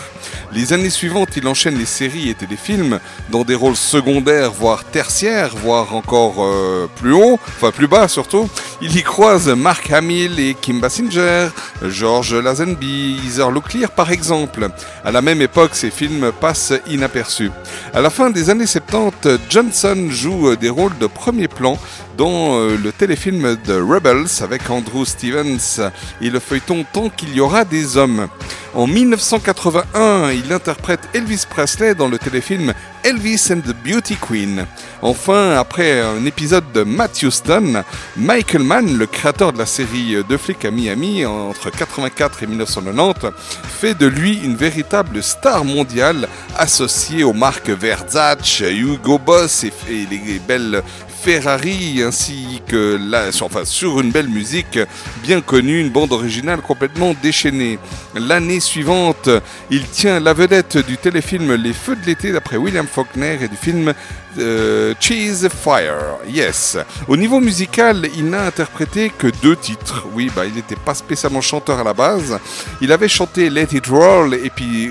Les années suivantes, il enchaîne les séries et téléfilms dans des rôles secondaires, voire tertiaires, voire encore euh, plus haut, enfin plus bas surtout. Il y croise Mark Hamill et Kim Basinger, George Lazenby, Heather Locklear par exemple. À la même époque, ces films passent inaperçus. À la fin des années 70, Johnson joue euh, des rôles de premier plan dans euh, le téléfilm The Rebels avec Andrew Stevens et le feuilleton Tant qu'il y aura des hommes. En 1981, il interprète Elvis Presley dans le téléfilm Elvis and the Beauty Queen. Enfin, après un épisode de Matt Houston, Michael Mann, le créateur de la série Deux flics à Miami entre 84 et 1990, fait de lui une véritable star mondiale associée aux marques Versace, Hugo Boss et les belles Ferrari ainsi que sur- enfin, sur une belle musique bien connue, une bande originale complètement déchaînée. L'année suivante, il tient la vedette du téléfilm Les Feux de l'été d'après William Faulkner et du film euh, Cheese Fire. Yes. Au niveau musical, il n'a interprété que deux titres. Oui, bah, il n'était pas spécialement chanteur à la base. Il avait chanté Let It Roll et puis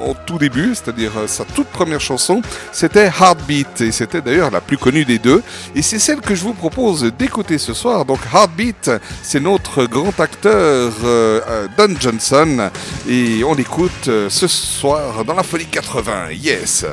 au tout début, c'est-à-dire euh, sa toute première chanson, c'était Heartbeat et c'était d'ailleurs la plus connue des deux. Et c'est celle que je vous propose d'écouter ce soir. Donc Heartbeat, c'est notre grand acteur euh, euh, Don Johnson et on l'écoute ce soir dans la Folie 80. Yes.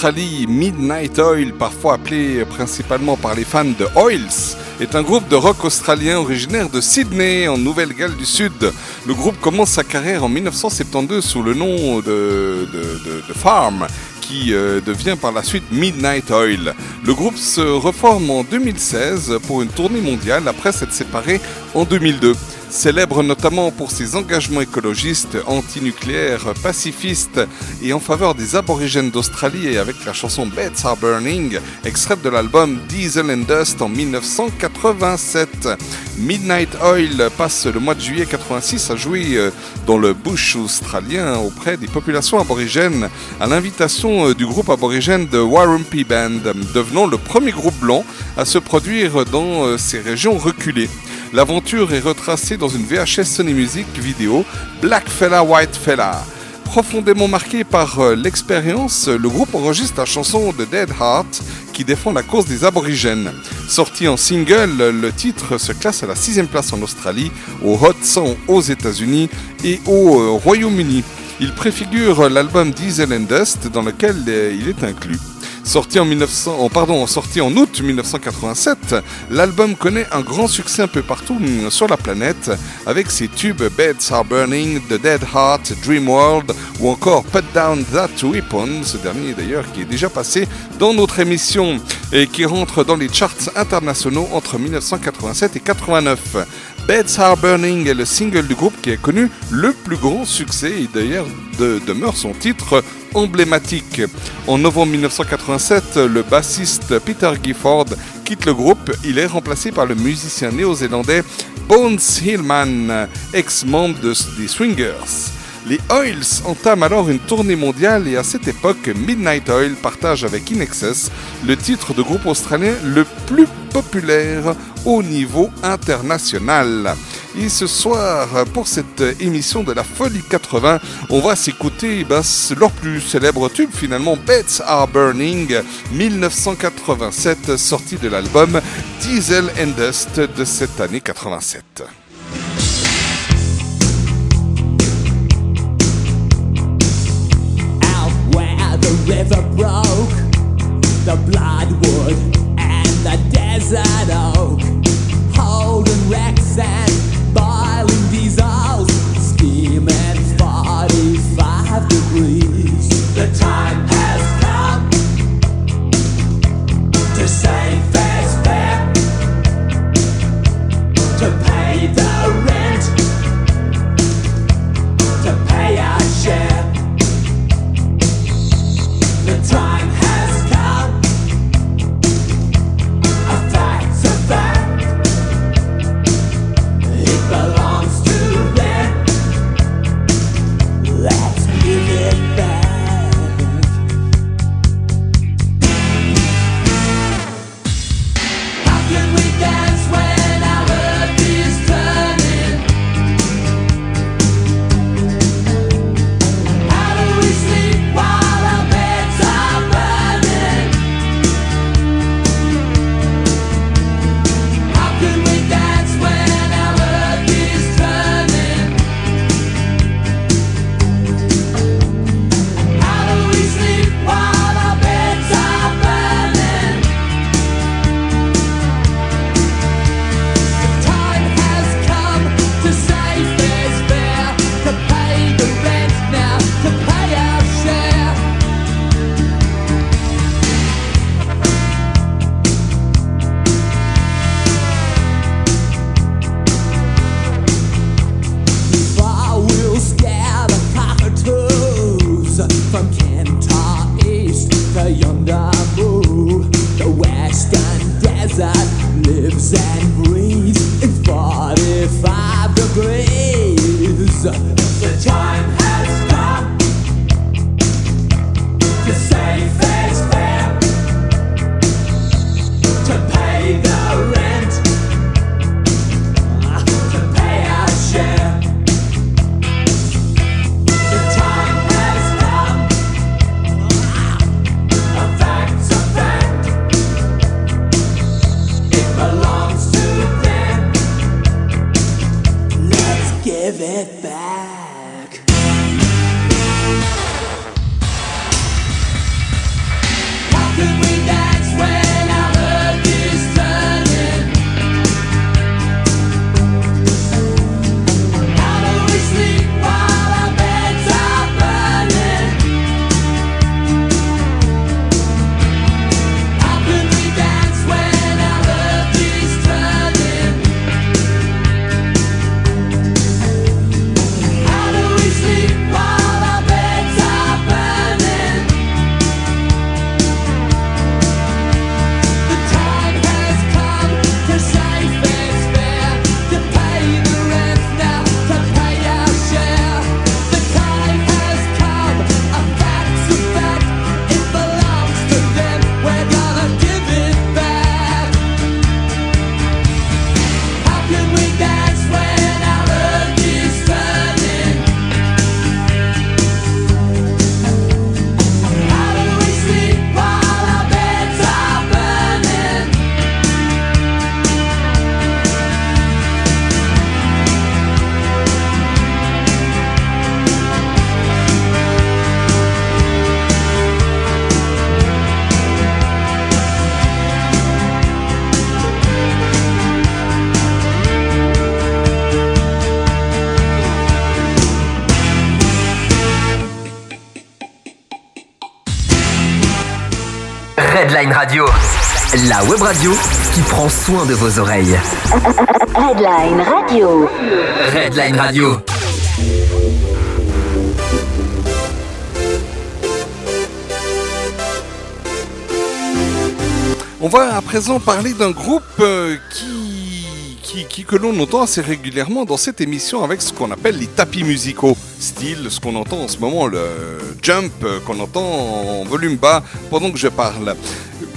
Tour en Australie, Midnight Oil, parfois appelé principalement par les fans de Oils, est un groupe de rock australien originaire de Sydney, en Nouvelle-Galles du Sud. Le groupe commence sa carrière en 1972 sous le nom de, de- de- de Farm, qui euh, devient par la suite Midnight Oil. Le groupe se reforme en 2016 pour une tournée mondiale après s'être séparé en 2002. Célèbre notamment pour ses engagements écologistes, antinucléaires, pacifistes et en faveur des aborigènes d'Australie et avec la chanson Beds Are Burning, extraite de l'album Diesel and Dust en 1987. Midnight Oil passe le mois de juillet 86 à jouer euh, dans le bush australien auprès des populations aborigènes à l'invitation euh, du groupe aborigène de Warumpi Band, devenant le premier groupe blanc à se produire dans euh, ces régions reculées. L'aventure est retracée dans une VHS Sony Music vidéo Black Fella White Fella. Profondément marqué par euh, l'expérience, le groupe enregistre la chanson de Dead Heart qui défend la cause des aborigènes. Sorti en single, le titre se classe à la sixième place en Australie, au Hot 100 aux États-Unis et au euh, Royaume-Uni. Il préfigure l'album Diesel Dust dans lequel euh, il est inclus. Sorti en, 1900, oh, sorti en août 1987, l'album connaît un grand succès un peu partout mm, sur la planète avec ses tubes Beds Are Burning, The Dead Heart, Dream World ou encore Put Down That Weapon, ce dernier d'ailleurs qui est déjà passé dans notre émission et qui rentre dans les charts internationaux entre 1987 et 89. Beds Are Burning est le single du groupe qui a connu le plus grand succès et d'ailleurs de- demeure son titre emblématique. En novembre 1987, le bassiste Peter Gifford quitte le groupe. Il est remplacé par le musicien néo-zélandais Bones Hillman, ex-membre de- des Swingers. Les Oils entament alors une tournée mondiale et à cette époque, Midnight Oil partage avec Inexcess le titre de groupe australien le plus populaire au niveau international. Et ce soir, pour cette émission de la Folie 80, on va s'écouter c- leur plus célèbre tube finalement, Beds Are Burning, 1987, sorti de l'album Diesel and Dust de cette année 87. out where the river broke, the and the desert oak, holding Radio, la web radio qui prend soin de vos oreilles. Redline Radio. Redline Radio. On va à présent parler d'un groupe euh, qui, qui, qui- que l'on entend assez régulièrement dans cette émission avec ce qu'on appelle les tapis musicaux, style ce qu'on entend en ce moment, le jump euh, qu'on entend en volume bas pendant que je parle.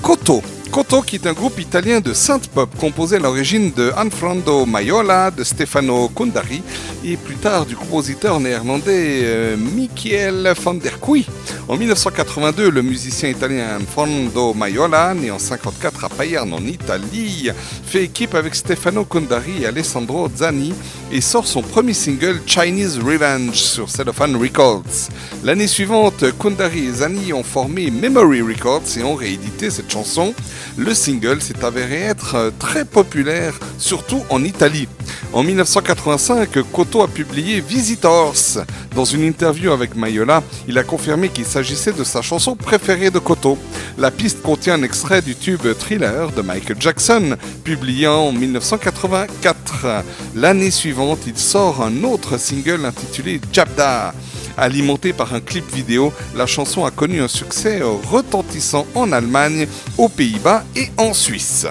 Koto. Koto, qui est un groupe italien de synth pop composé à l'origine de Anfrando Maiola, de Stefano Kundari et plus tard du compositeur néerlandais euh, Michiel van der Kuy. En 1982, le musicien italien Anfrando Maiola, né en 54 à Payerne en Italie, fait équipe avec Stefano Kundari et Alessandro Zani et sort son premier single Chinese Revenge sur Cellophane Records. L'année suivante, Kundari et Zani ont formé Memory Records et ont réédité cette chanson. Le single s'est avéré être euh, très populaire, surtout en Italie. En 1985, Koto a publié Visitors. Dans une interview avec Mayola, il a confirmé qu'il s'agissait de sa chanson préférée de Koto. La piste contient un extrait du tube Thriller de Michael Jackson, publié en 1984. L'année suivante, il sort un autre single intitulé Jabda. Alimenté par un clip vidéo, la chanson a connu un succès retentissant en Allemagne, aux Pays-Bas et en Suisse.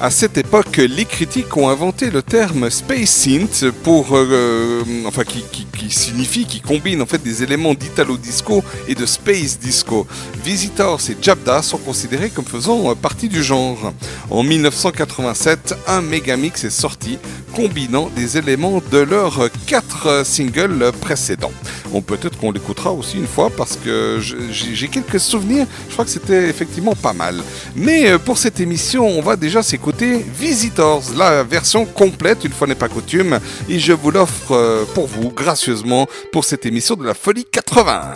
À cette époque, les critiques ont inventé le terme space synth pour, euh, enfin, qui, qui- qui signifie, qui combine en fait des éléments d'italo disco et de space disco. Visitors et Jabda sont considérés comme faisant euh, partie du genre. En 1987, un mégamix est sorti combinant des éléments de leurs quatre euh, singles précédents. Bon, peut-être qu'on l'écoutera aussi une fois parce que j'ai quelques souvenirs. Je crois que c'était effectivement pas mal. Mais euh, pour cette émission, on va déjà s'écouter Visitors, la version complète, une fois n'est pas coutume. Et je vous l'offre euh, pour vous, gracieusement, pour cette émission de la Folie 80.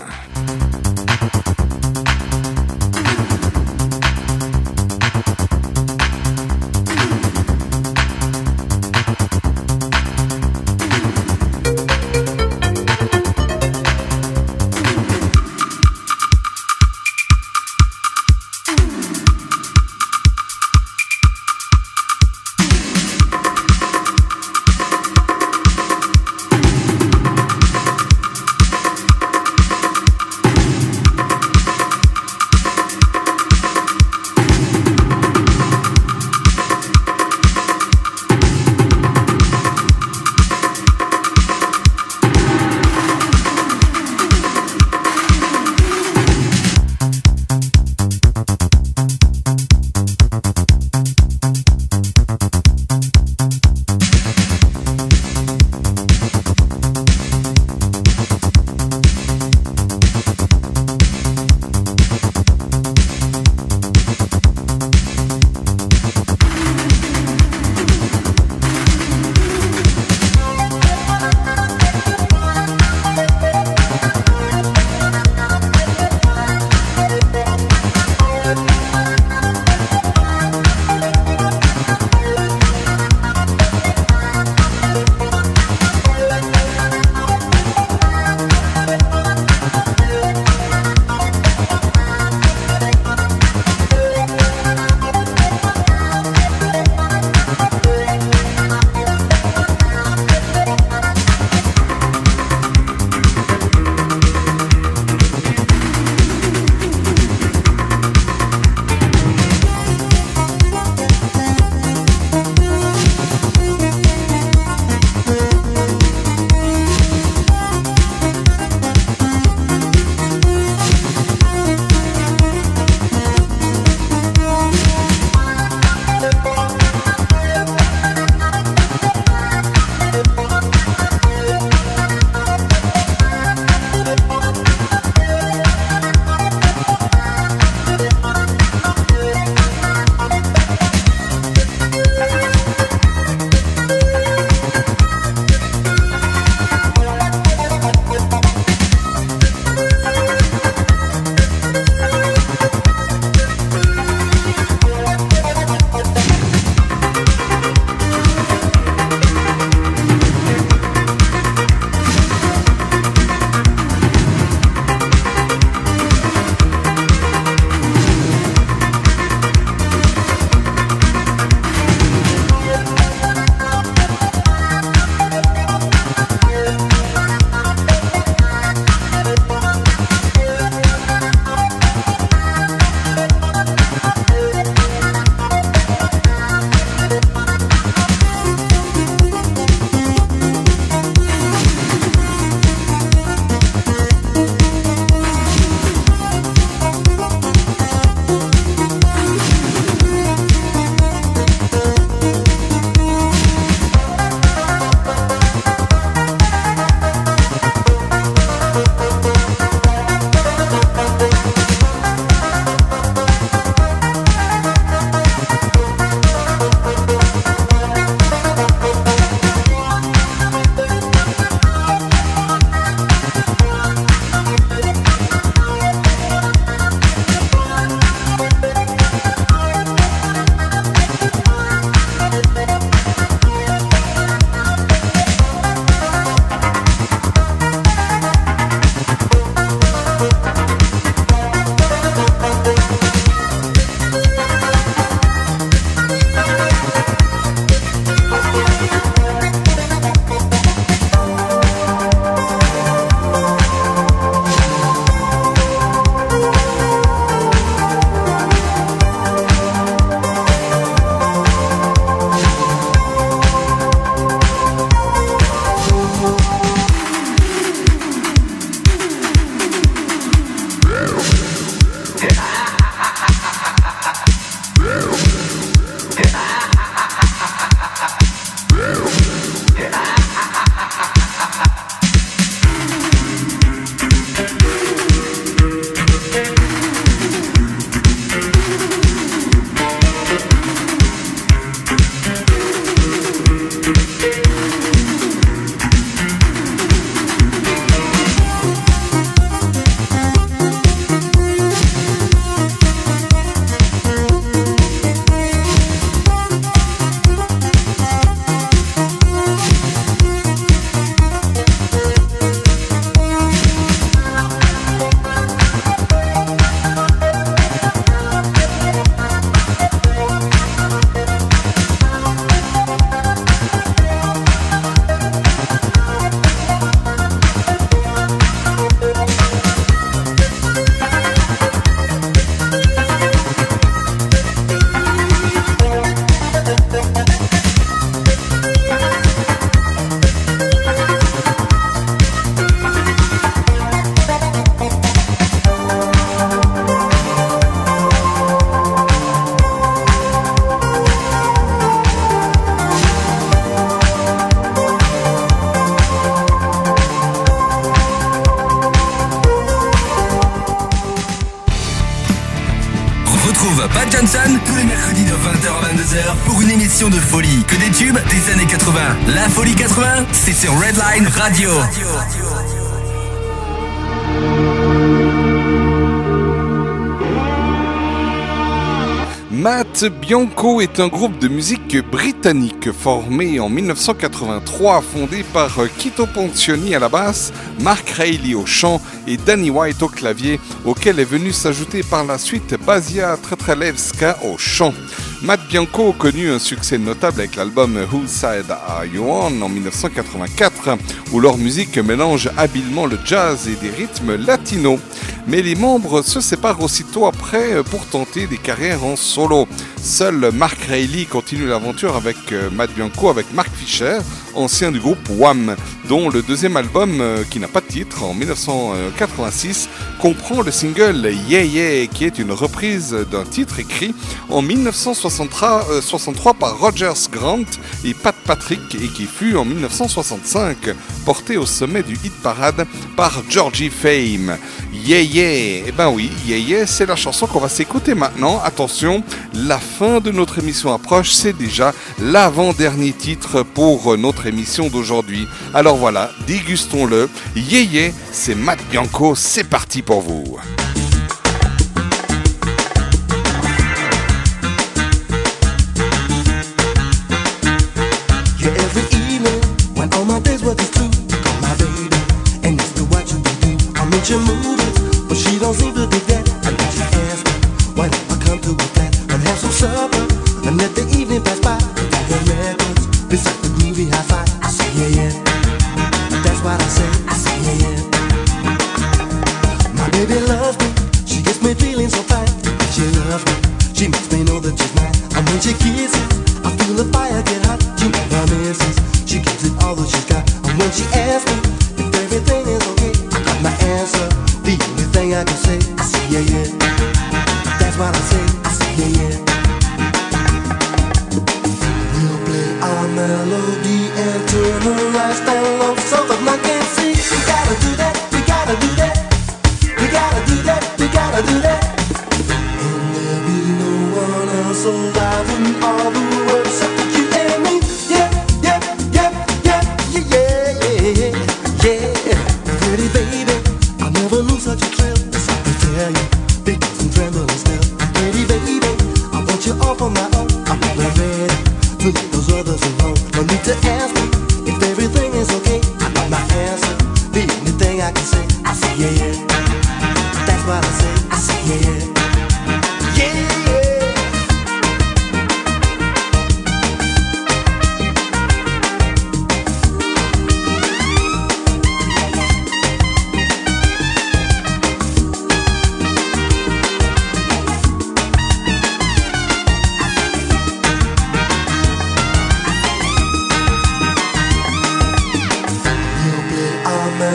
Pete Bianco est un groupe de musique britannique formé en 1983, fondé par euh, Kito Ponzioni à la basse, Mark Reilly au chant et Danny White au clavier, auquel est venu s'ajouter par la suite Basia Tretrelevska au chant. Matt Bianco a connu un succès notable avec l'album Whose Side Are You On en 1984, où leur musique mélange habilement le jazz et des rythmes latinos. Mais les membres se séparent aussitôt après euh, pour tenter des carrières en solo. Seul Mark Reilly continue l'aventure avec euh, Matt Bianco, avec Mark Fisher, ancien du groupe Wham, dont le deuxième album, euh, qui n'a pas de titre, en 1986, comprend le single Yeah Yeah, qui est une reprise d'un titre écrit en 1963 euh, par Rogers Grant et Pat Patrick, et qui fut en 1965 porté au sommet du hit parade par Georgie Fame. Yeah Yeah, et ben oui, Yeah Yeah, c'est la chanson qu'on va s'écouter maintenant. Attention, la fin de notre émission approche, c'est déjà l'avant-dernier titre pour euh, notre émission d'aujourd'hui. Alors voilà, dégustons-le. Yé, yé c'est Matt Bianco, c'est parti pour vous.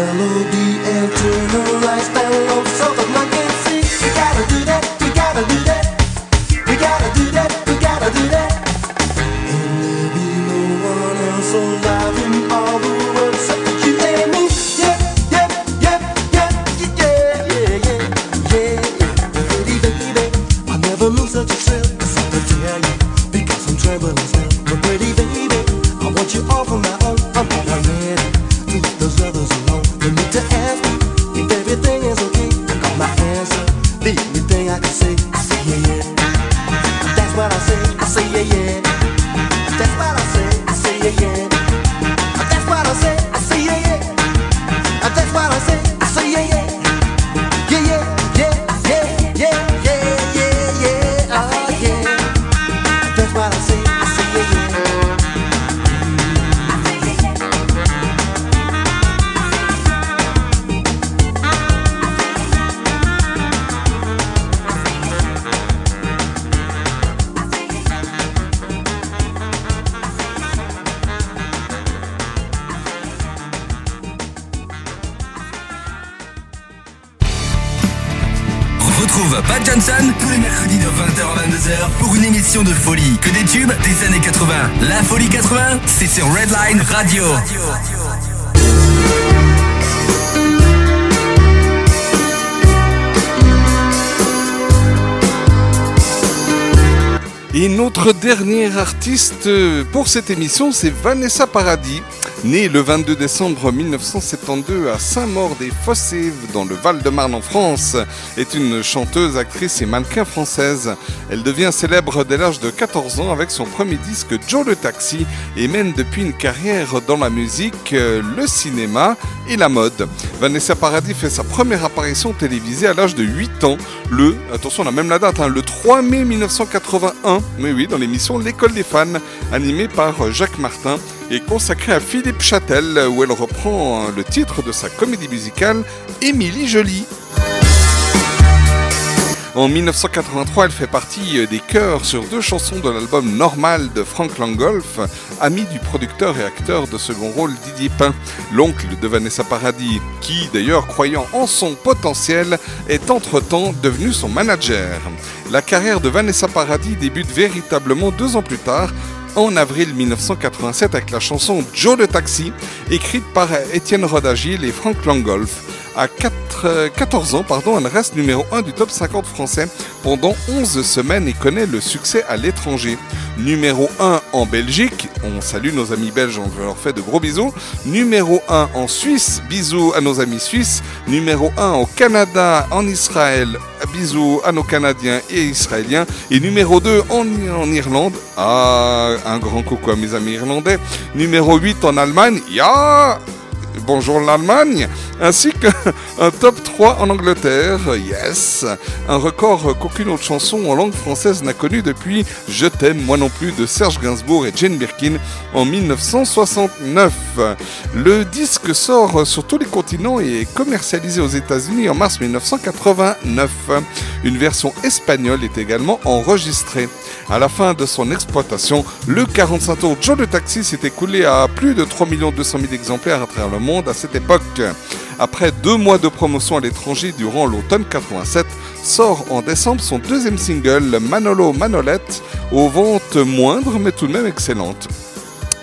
melody and sur Redline Radio. Et notre dernière artiste pour cette émission, c'est Vanessa Paradis. Née le 22 décembre 1972 à Saint-Maur-des-Fossés, dans le Val-de-Marne en France, est une chanteuse, actrice et mannequin française. Elle devient célèbre dès l'âge de 14 ans avec son premier disque Joe le Taxi et mène depuis une carrière dans la musique, euh, le cinéma et la mode. Vanessa Paradis fait sa première apparition télévisée à l'âge de 8 ans, le, attention on même la date, hein, le 3 mai 1981, mais oui, dans l'émission L'école des fans, animée par Jacques Martin et consacrée à Philippe Châtel, où elle reprend le titre de sa comédie musicale Émilie Jolie. En 1983, elle fait partie des chœurs sur deux chansons de l'album Normal de Frank Langolf, ami du producteur et acteur de second rôle Didier Pain, l'oncle de Vanessa Paradis, qui d'ailleurs, croyant en son potentiel, est entre-temps devenu son manager. La carrière de Vanessa Paradis débute véritablement deux ans plus tard en avril 1987 avec la chanson Joe le Taxi, écrite par Étienne Rodagil et Frank Langolf. À 4, euh, 14 ans, pardon, elle reste numéro 1 du top 50 français pendant 11 semaines et connaît le succès à l'étranger. Numéro 1 en Belgique, on salue nos amis belges, on leur fait de gros bisous. Numéro 1 en Suisse, bisous à nos amis suisses. Numéro 1 au Canada, en Israël, bisous à nos Canadiens et Israéliens. Et numéro 2 en, en Irlande, ah, un grand coucou à mes amis irlandais. Numéro 8 en Allemagne, ya Bonjour l'Allemagne, ainsi qu'un top 3 en Angleterre, yes, un record qu'aucune autre chanson en langue française n'a connu depuis Je t'aime moi non plus de Serge Gainsbourg et Jane Birkin en 1969. Le disque sort sur tous les continents et est commercialisé aux États-Unis en mars 1989. Une version espagnole est également enregistrée. À la fin de son exploitation, le 45 tours Joe le Taxi s'est écoulé à plus de 3 200 000 exemplaires à travers le monde à cette époque. Après deux mois de promotion à l'étranger durant l'automne 87, sort en décembre son deuxième single Manolo Manolette, aux ventes moindres mais tout de même excellentes.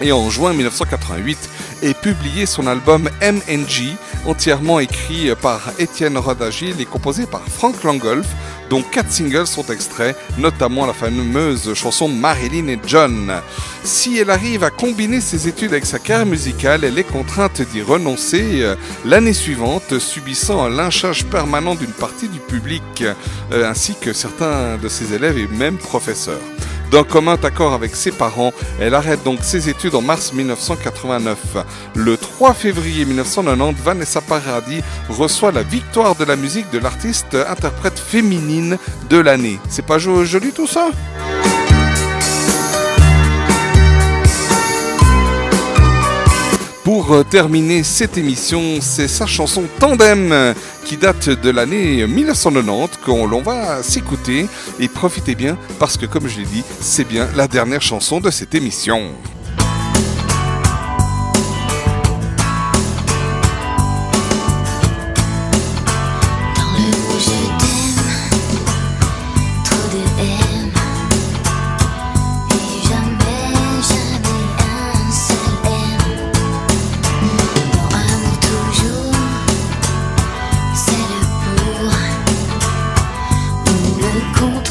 Et en juin 1988 est publié son album MNG, entièrement écrit par Étienne Rodagil et composé par Frank Langolf, dont quatre singles sont extraits, notamment la fameuse chanson Marilyn et John. Si elle arrive à combiner ses études avec sa carrière musicale, elle est contrainte d'y renoncer euh, l'année suivante, subissant un lynchage permanent d'une partie du public, euh, ainsi que certains de ses élèves et même professeurs. D'un commun accord avec ses parents, elle arrête donc ses études en mars 1989. Le 3 février 1990, Vanessa Paradis reçoit la victoire de la musique de l'artiste interprète féminine de l'année. C'est pas jo- joli tout ça? Pour euh, terminer cette émission, c'est sa chanson Tandem qui date de l'année 1990 qu'on l'on va s'écouter et profitez bien parce que comme je l'ai dit, c'est bien la dernière chanson de cette émission. Ou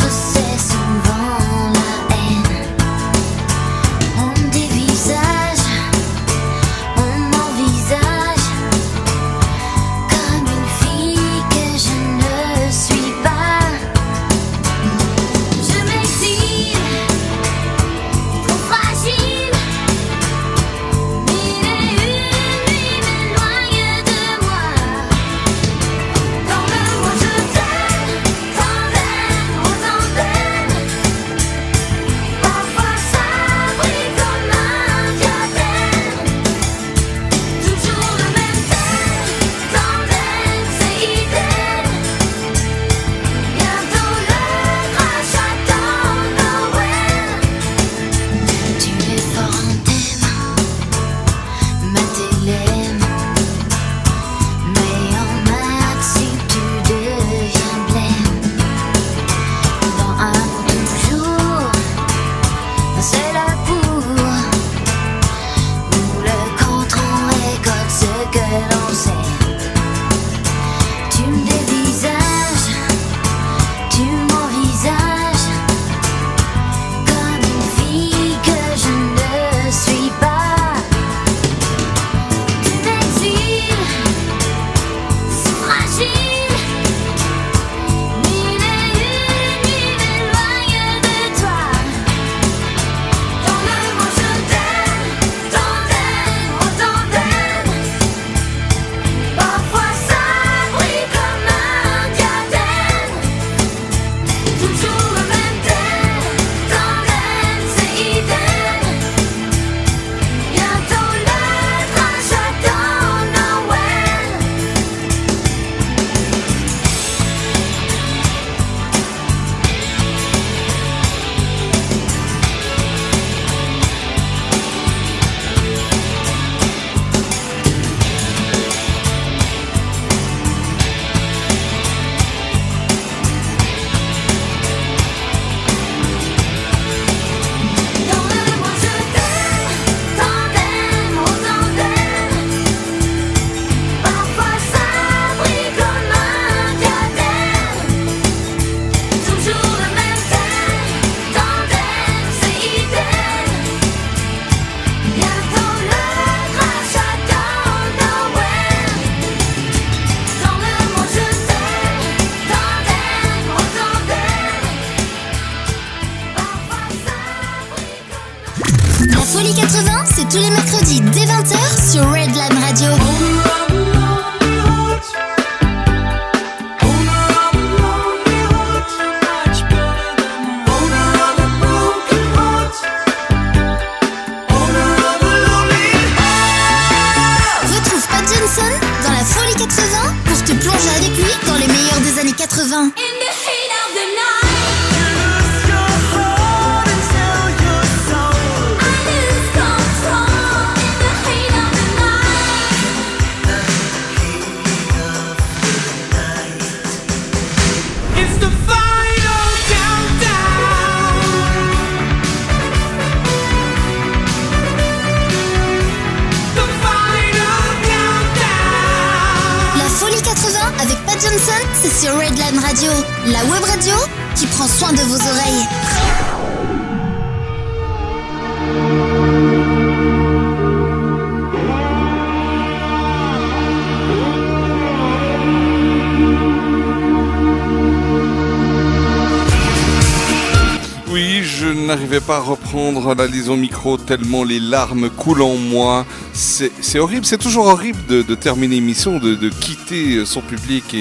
tellement les larmes coulent en moi. C'est horrible, c'est toujours horrible de, terminer l'émission, de, de quitter son public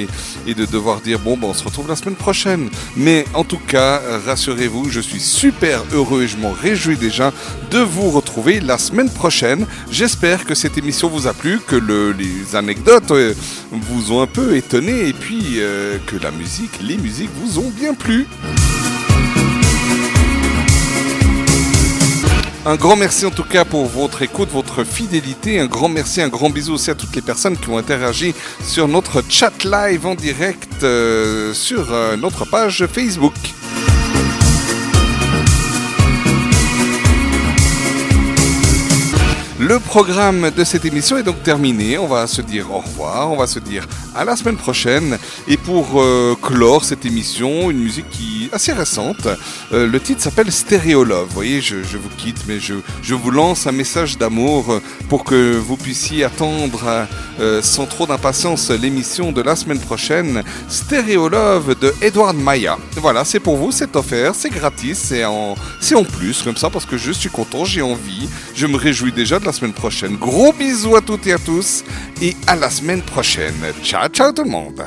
et, de devoir dire bon, ben, on se retrouve la semaine prochaine. Mais en tout cas, rassurez-vous, je suis super heureux et je m'en réjouis déjà de vous retrouver la semaine prochaine. J'espère que cette émission vous a plu, que le- les anecdotes euh, vous ont un peu étonné et puis euh, que la musique, les musiques vous ont bien plu. Un grand merci en tout cas pour votre écoute, votre fidélité. Un grand merci, un grand bisou aussi à toutes les personnes qui ont interagi sur notre chat live en direct euh, sur euh, notre page Facebook. Le programme de cette émission est donc terminé. On va se dire au revoir, on va se dire à la semaine prochaine. Et pour euh, clore cette émission, une musique qui est assez récente. Euh, le titre s'appelle Stereo Love. Vous voyez, je, vous quitte, mais je, vous lance un message d'amour euh, pour que vous puissiez attendre sans trop d'impatience l'émission de la semaine prochaine. Stereo Love de Edward Maya. Voilà, c'est pour vous, c'est offert, c'est gratis, en, c'est en plus, comme ça, parce que je suis content, j'ai envie. Je me réjouis déjà de la semaine prochaine. Gros bisous à toutes et à tous, et à la semaine prochaine. Ciao, ciao tout le monde.